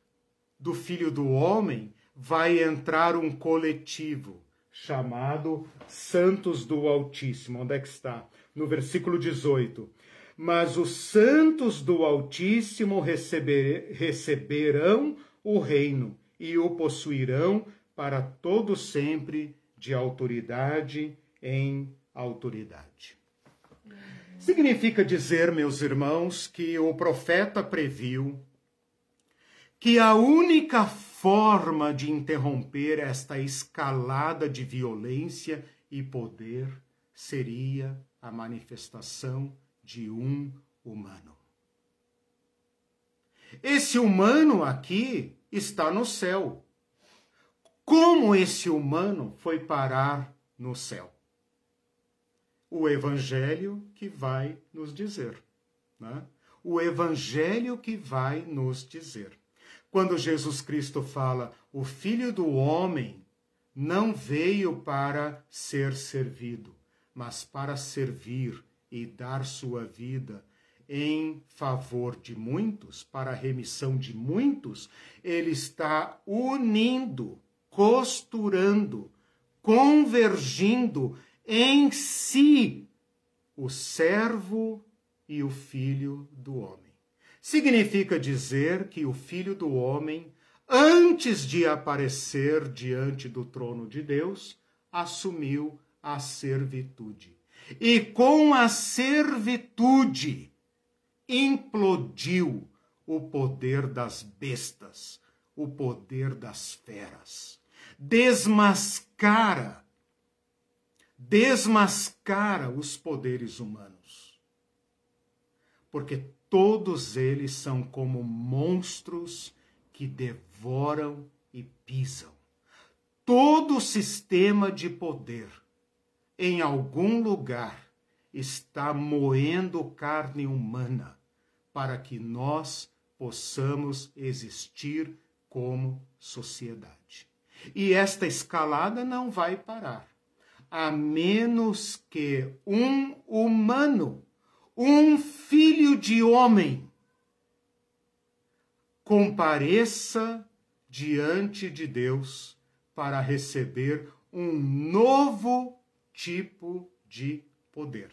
do filho do homem vai entrar um coletivo chamado Santos do Altíssimo. Onde é que está? No versículo 18. Mas os santos do Altíssimo receber, receberão o reino e o possuirão para todo sempre de autoridade em autoridade. Significa dizer, meus irmãos, que o profeta previu que a única forma de interromper esta escalada de violência e poder seria a manifestação de um humano. Esse humano aqui está no céu. Como esse humano foi parar no céu? O Evangelho que vai nos dizer. Né? O Evangelho que vai nos dizer. Quando Jesus Cristo fala, o Filho do Homem não veio para ser servido, mas para servir e dar sua vida em favor de muitos, para a remissão de muitos, ele está unindo, costurando, convergindo em si o servo e o filho do homem. Significa dizer que o filho do homem, antes de aparecer diante do trono de Deus, assumiu a servitude. E com a servitude, implodiu o poder das bestas, o poder das feras. Desmascara, desmascara os poderes humanos. Porque todos eles são como monstros que devoram e pisam. Todo sistema de poder, em algum lugar, está moendo carne humana para que nós possamos existir como sociedade. E esta escalada não vai parar, a menos que um humano, um filho de homem, compareça diante de Deus para receber um novo tipo de poder.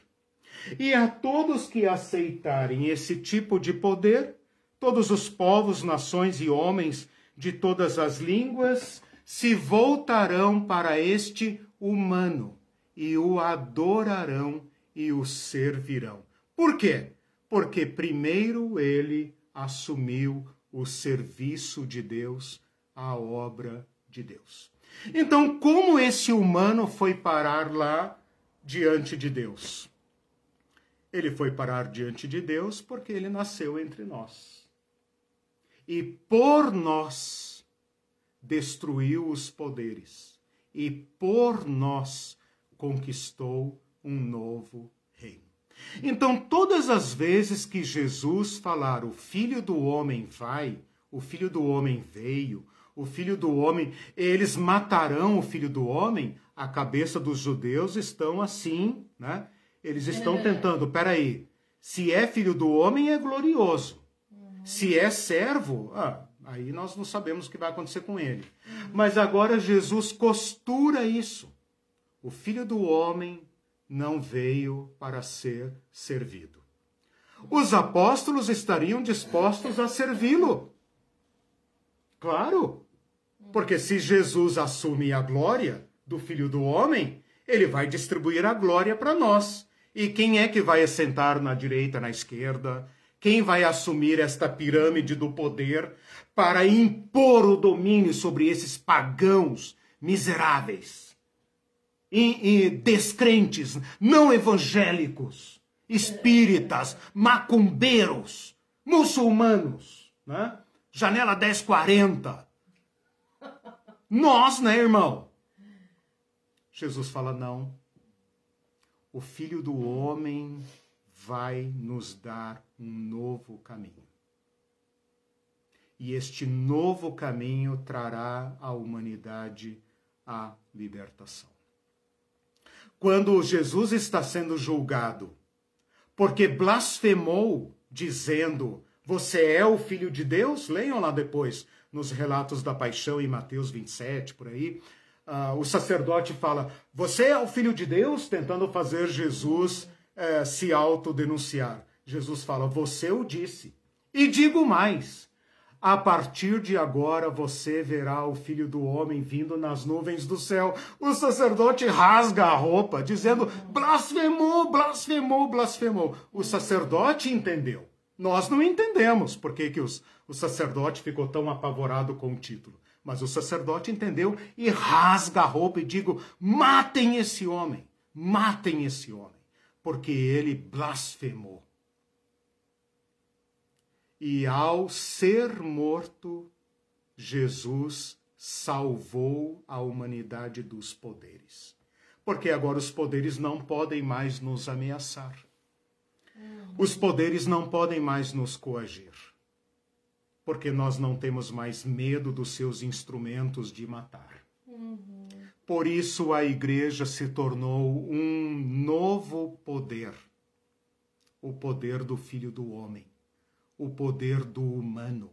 E a todos que aceitarem esse tipo de poder, todos os povos, nações e homens de todas as línguas se voltarão para este humano e o adorarão e o servirão. Por quê? Porque primeiro ele assumiu o serviço de Deus, a obra de Deus. Então, como esse humano foi parar lá diante de Deus? Ele foi parar diante de Deus porque ele nasceu entre nós. E por nós destruiu os poderes. E por nós conquistou um novo reino. Então, todas as vezes que Jesus falar o filho do homem vai, o filho do homem veio, o filho do homem, eles matarão o filho do homem, a cabeça dos judeus estão assim, né? Eles estão tentando, peraí, se é filho do homem é glorioso. Se é servo, ah, aí nós não sabemos o que vai acontecer com ele. Mas agora Jesus costura isso. O filho do homem não veio para ser servido. Os apóstolos estariam dispostos a servi-lo. Claro, porque se Jesus assume a glória do filho do homem, ele vai distribuir a glória para nós. E quem é que vai assentar na direita, na esquerda? Quem vai assumir esta pirâmide do poder para impor o domínio sobre esses pagãos miseráveis e, e descrentes, não evangélicos, espíritas, macumbeiros, muçulmanos, né? Janela 1040. Nós, né, irmão? Jesus fala: não, o Filho do Homem vai nos dar um novo caminho. E este novo caminho trará à humanidade a libertação. Quando Jesus está sendo julgado porque blasfemou, dizendo: Você é o filho de Deus? Leiam lá depois, nos relatos da paixão em Mateus 27, por aí uh, o sacerdote fala: Você é o filho de Deus? Tentando fazer Jesus uh, se autodenunciar. Jesus fala: Você o disse. E digo mais: a partir de agora você verá o filho do homem vindo nas nuvens do céu. O sacerdote rasga a roupa, dizendo: blasfemou, blasfemou, blasfemou. O sacerdote entendeu. Nós não entendemos por que, que os, o sacerdote ficou tão apavorado com o título. Mas o sacerdote entendeu e rasga a roupa e digo: matem esse homem, matem esse homem, porque ele blasfemou. E ao ser morto, Jesus salvou a humanidade dos poderes. Porque agora os poderes não podem mais nos ameaçar. Os poderes não podem mais nos coagir. Porque nós não temos mais medo dos seus instrumentos de matar. Por isso a igreja se tornou um novo poder o poder do Filho do Homem, o poder do humano,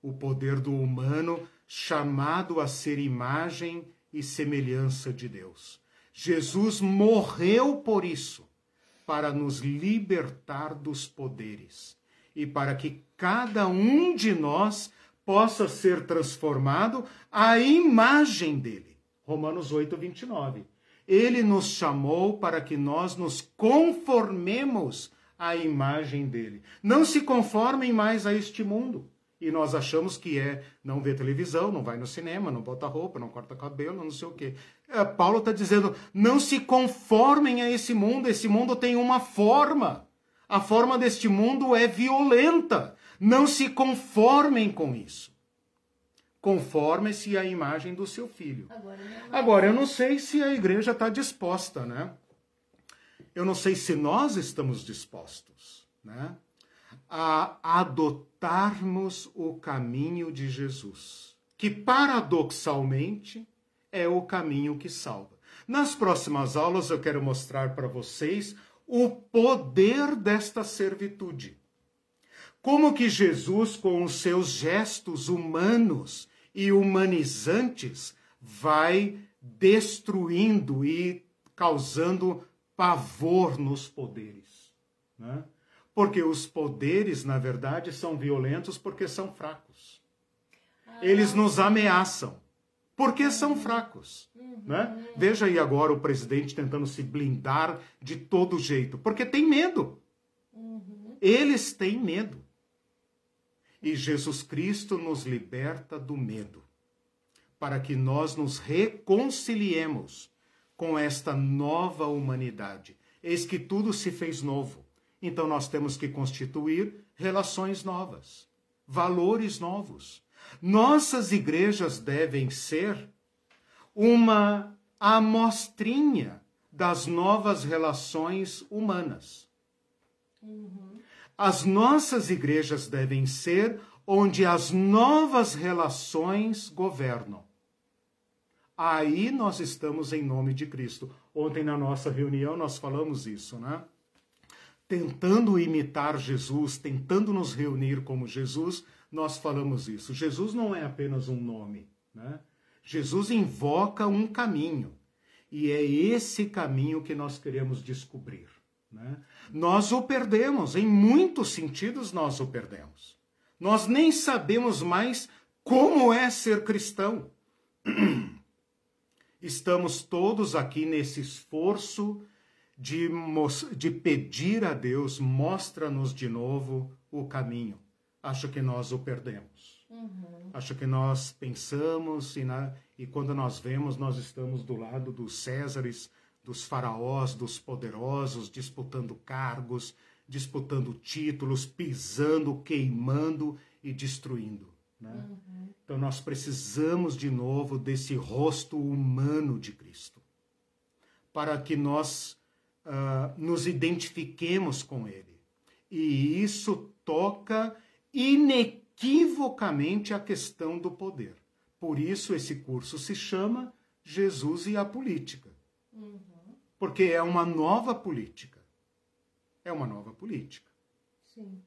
o poder do humano chamado a ser imagem e semelhança de Deus. Jesus morreu por isso, para nos libertar dos poderes e para que cada um de nós possa ser transformado à imagem dele. Romanos 8, 29. Ele nos chamou para que nós nos conformemos à imagem dele. Não se conformem mais a este mundo. E nós achamos que é não ver televisão, não vai no cinema, não bota roupa, não corta cabelo, não sei o quê. É, Paulo está dizendo: não se conformem a esse mundo, esse mundo tem uma forma. A forma deste mundo é violenta. Não se conformem com isso. Conforme-se à imagem do seu filho. Agora, Agora, eu não sei se a igreja está disposta, né? Eu não sei se nós estamos dispostos, né? A adotarmos o caminho de Jesus, que paradoxalmente é o caminho que salva. Nas próximas aulas eu quero mostrar para vocês o poder desta servitude. Como que Jesus, com os seus gestos humanos e humanizantes, vai destruindo e causando pavor nos poderes. Né? Porque os poderes, na verdade, são violentos porque são fracos. Eles nos ameaçam porque são fracos. Né? Veja aí agora o presidente tentando se blindar de todo jeito, porque tem medo. Eles têm medo. E Jesus Cristo nos liberta do medo, para que nós nos reconciliemos com esta nova humanidade. Eis que tudo se fez novo. Então nós temos que constituir relações novas, valores novos. Nossas igrejas devem ser uma amostrinha das novas relações humanas. Uhum. As nossas igrejas devem ser onde as novas relações governam. Aí nós estamos em nome de Cristo. Ontem na nossa reunião nós falamos isso, né? Tentando imitar Jesus, tentando nos reunir como Jesus, nós falamos isso. Jesus não é apenas um nome, né? Jesus invoca um caminho. E é esse caminho que nós queremos descobrir. Né? Nós o perdemos, em muitos sentidos nós o perdemos. Nós nem sabemos mais como é ser cristão. Estamos todos aqui nesse esforço de, de pedir a Deus, mostra-nos de novo o caminho. Acho que nós o perdemos. Uhum. Acho que nós pensamos e, na, e quando nós vemos, nós estamos do lado dos Césares, dos faraós, dos poderosos, disputando cargos, disputando títulos, pisando, queimando e destruindo. Né? Uhum. Então nós precisamos de novo desse rosto humano de Cristo, para que nós uh, nos identifiquemos com Ele. E isso toca inequivocamente a questão do poder. Por isso esse curso se chama Jesus e a Política. Uhum. Porque é uma nova política. É uma nova política. Sim.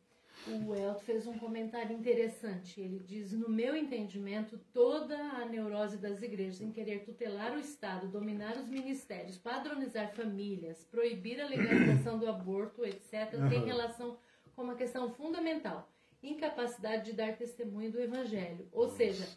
O Elton fez um comentário interessante. Ele diz: No meu entendimento, toda a neurose das igrejas em querer tutelar o Estado, dominar os ministérios, padronizar famílias, proibir a legalização do aborto, etc., uhum. tem relação com uma questão fundamental: incapacidade de dar testemunho do Evangelho. Ou seja,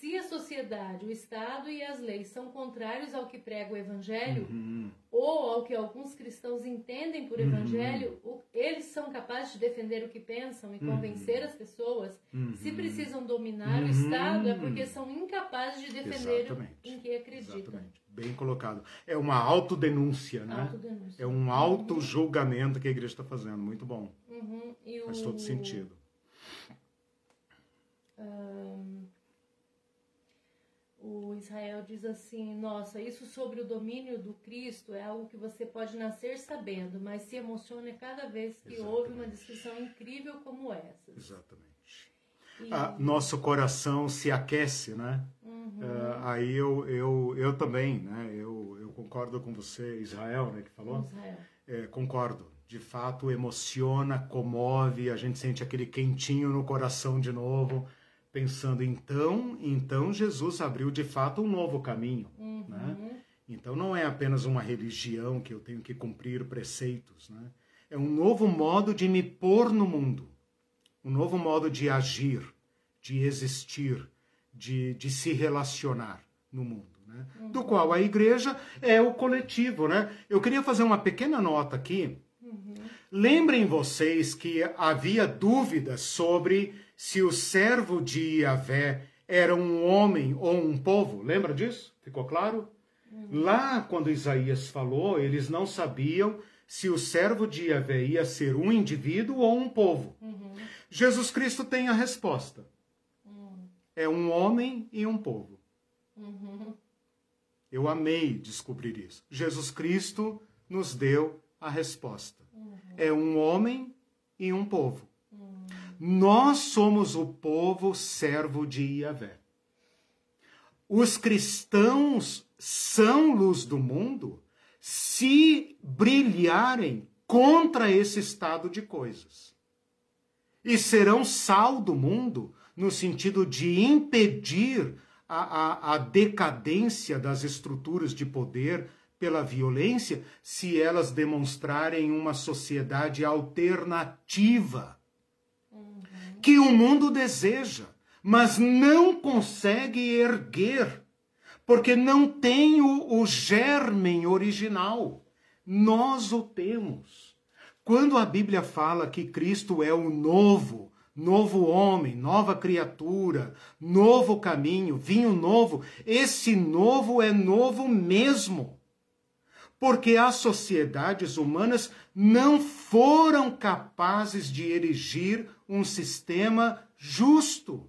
se a sociedade, o Estado e as leis são contrários ao que prega o Evangelho, uhum. ou ao que alguns cristãos entendem por uhum. Evangelho, o, eles são capazes de defender o que pensam e uhum. convencer as pessoas. Se uhum. precisam dominar o uhum. Estado, é porque são incapazes de defender Exatamente. em que acreditam. Exatamente. Bem colocado. É uma autodenúncia, né? Autodenúncia. É um auto-julgamento que a igreja está fazendo. Muito bom. O... Faz todo sentido. Um, o Israel diz assim: Nossa, isso sobre o domínio do Cristo é algo que você pode nascer sabendo, mas se emociona cada vez que Exatamente. ouve uma descrição incrível como essa. Exatamente. E... Ah, nosso coração se aquece, né? Uhum. Uh, aí eu, eu, eu também, né? Eu, eu concordo com você, Israel, né? Que falou. Israel. É, concordo. De fato, emociona, comove, a gente sente aquele quentinho no coração de novo pensando então, então Jesus abriu de fato um novo caminho, uhum. né? Então não é apenas uma religião que eu tenho que cumprir preceitos, né? É um novo modo de me pôr no mundo, um novo modo de agir, de existir, de, de se relacionar no mundo. Né? Uhum. Do qual a igreja é o coletivo. Né? Eu queria fazer uma pequena nota aqui. Uhum. Lembrem vocês que havia dúvidas sobre se o servo de Yahvé era um homem ou um povo. Lembra disso? Ficou claro? Lá, quando Isaías falou, eles não sabiam se o servo de Yahvé ia ser um indivíduo ou um povo. Uhum. Jesus Cristo tem a resposta. Uhum. É um homem e um povo. Uhum. Eu amei descobrir isso. Jesus Cristo nos deu a resposta. Uhum. É um homem e um povo. Nós somos o povo servo de Yahvé. Os cristãos são luz do mundo se brilharem contra esse estado de coisas. E serão sal do mundo no sentido de impedir a, a, a decadência das estruturas de poder pela violência se elas demonstrarem uma sociedade alternativa que o mundo deseja, mas não consegue erguer, porque não tem o, o germen original. Nós o temos. Quando a Bíblia fala que Cristo é o novo, novo homem, nova criatura, novo caminho, vinho novo, esse novo é novo mesmo. Porque as sociedades humanas não foram capazes de erigir um sistema justo.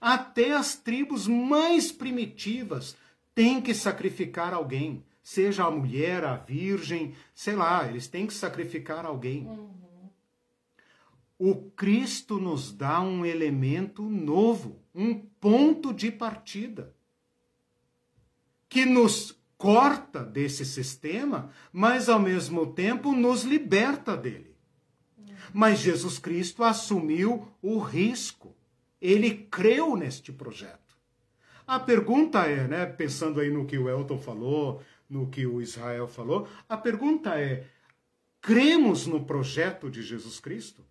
Até as tribos mais primitivas têm que sacrificar alguém, seja a mulher, a virgem, sei lá, eles têm que sacrificar alguém. Uhum. O Cristo nos dá um elemento novo, um ponto de partida, que nos corta desse sistema, mas ao mesmo tempo nos liberta dele. Mas Jesus Cristo assumiu o risco. Ele creu neste projeto. A pergunta é, né, pensando aí no que o Elton falou, no que o Israel falou, a pergunta é: cremos no projeto de Jesus Cristo?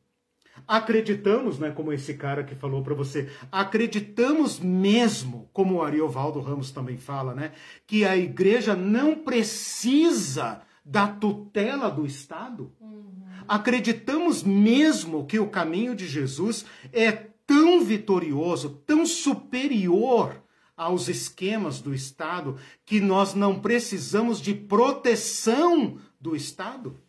Acreditamos, né, como esse cara que falou para você, acreditamos mesmo, como o Ariovaldo Ramos também fala, né, que a igreja não precisa da tutela do Estado? Uhum. Acreditamos mesmo que o caminho de Jesus é tão vitorioso, tão superior aos esquemas do Estado, que nós não precisamos de proteção do Estado?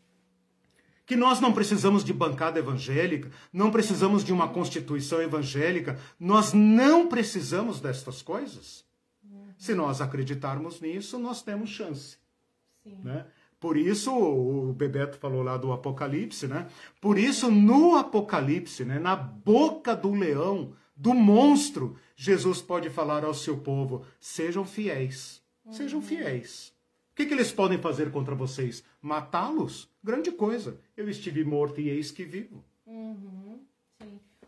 Que nós não precisamos de bancada evangélica, não precisamos de uma constituição evangélica, nós não precisamos destas coisas? Se nós acreditarmos nisso, nós temos chance. Sim. Né? Por isso, o Bebeto falou lá do Apocalipse, né? Por isso, no Apocalipse, né, na boca do leão, do monstro, Jesus pode falar ao seu povo: sejam fiéis. Sejam uhum. fiéis. O que, que eles podem fazer contra vocês? Matá-los? Grande coisa. Eu estive morto e eis que vivo. Uhum.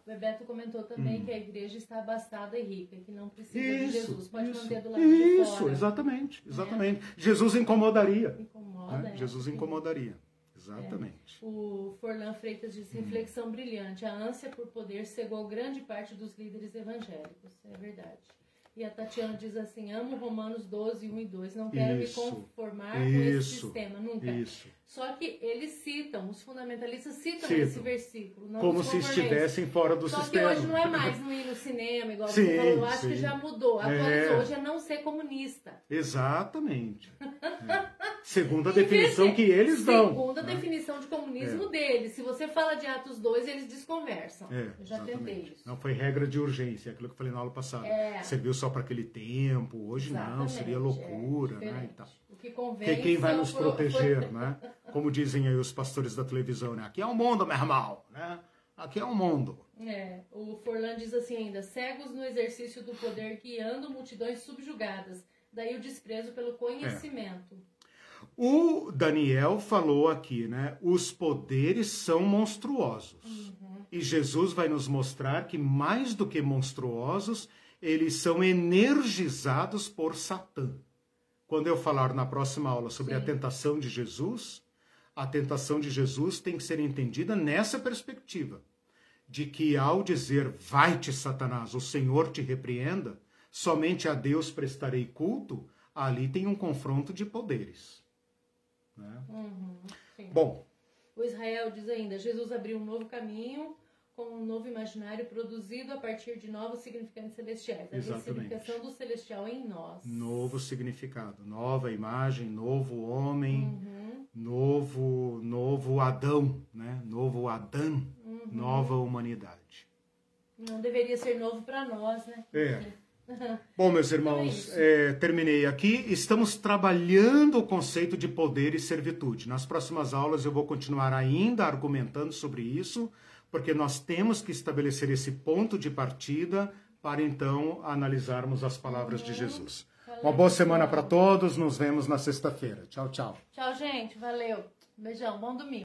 O Bebeto comentou também hum. que a igreja está abastada e rica, que não precisa isso, de Jesus. Pode isso, manter do lado isso, de fora. Isso, exatamente. exatamente. É. Jesus incomodaria. Incomoda incomoda. Né? Jesus incomodaria. Exatamente. É. O Forlan Freitas reflexão hum. brilhante. A ânsia por poder cegou grande parte dos líderes evangélicos. É verdade. E a Tatiana diz assim: amo Romanos 12, 1 e 2. Não quero isso, me conformar isso, com esse sistema, nunca. Isso. Só que eles citam, os fundamentalistas citam, esse versículo. Como se estivessem fora do Só sistema. Só que hoje não é mais não ir no cinema, igual sim, você falou. Eu acho sim. que já mudou. Agora é. hoje é não ser comunista. Exatamente. é. Segundo a definição que eles dão. Segundo a né? definição de comunismo é. deles. Se você fala de Atos 2, eles desconversam. É, eu já exatamente. tentei isso. Não foi regra de urgência, aquilo que eu falei na aula passada. É. Serviu só para aquele tempo, hoje exatamente. não, seria loucura, é, né? O que convém. quem vai nos proteger, né? Como dizem aí os pastores da televisão, né? Aqui é o um mundo, meu irmão, né? Aqui é o um mundo. É, o Forlan diz assim ainda: cegos no exercício do poder guiando multidões subjugadas. Daí o desprezo pelo conhecimento. O Daniel falou aqui, né? Os poderes são monstruosos. Uhum. E Jesus vai nos mostrar que mais do que monstruosos, eles são energizados por Satã. Quando eu falar na próxima aula sobre Sim. a tentação de Jesus, a tentação de Jesus tem que ser entendida nessa perspectiva, de que ao dizer vai-te, Satanás, o Senhor te repreenda, somente a Deus prestarei culto, ali tem um confronto de poderes. Né? Uhum, Bom. O Israel diz ainda: Jesus abriu um novo caminho com um novo imaginário produzido a partir de novos significantes celestiais. A significação do celestial em nós. Novo significado, nova imagem, novo homem, uhum. novo, novo Adão, né? Novo Adão, uhum. nova humanidade. Não deveria ser novo para nós, né? É. Bom, meus irmãos, é, terminei aqui. Estamos trabalhando o conceito de poder e servitude. Nas próximas aulas eu vou continuar ainda argumentando sobre isso, porque nós temos que estabelecer esse ponto de partida para então analisarmos as palavras de Jesus. Uma boa semana para todos. Nos vemos na sexta-feira. Tchau, tchau. Tchau, gente. Valeu. Beijão. Bom domingo.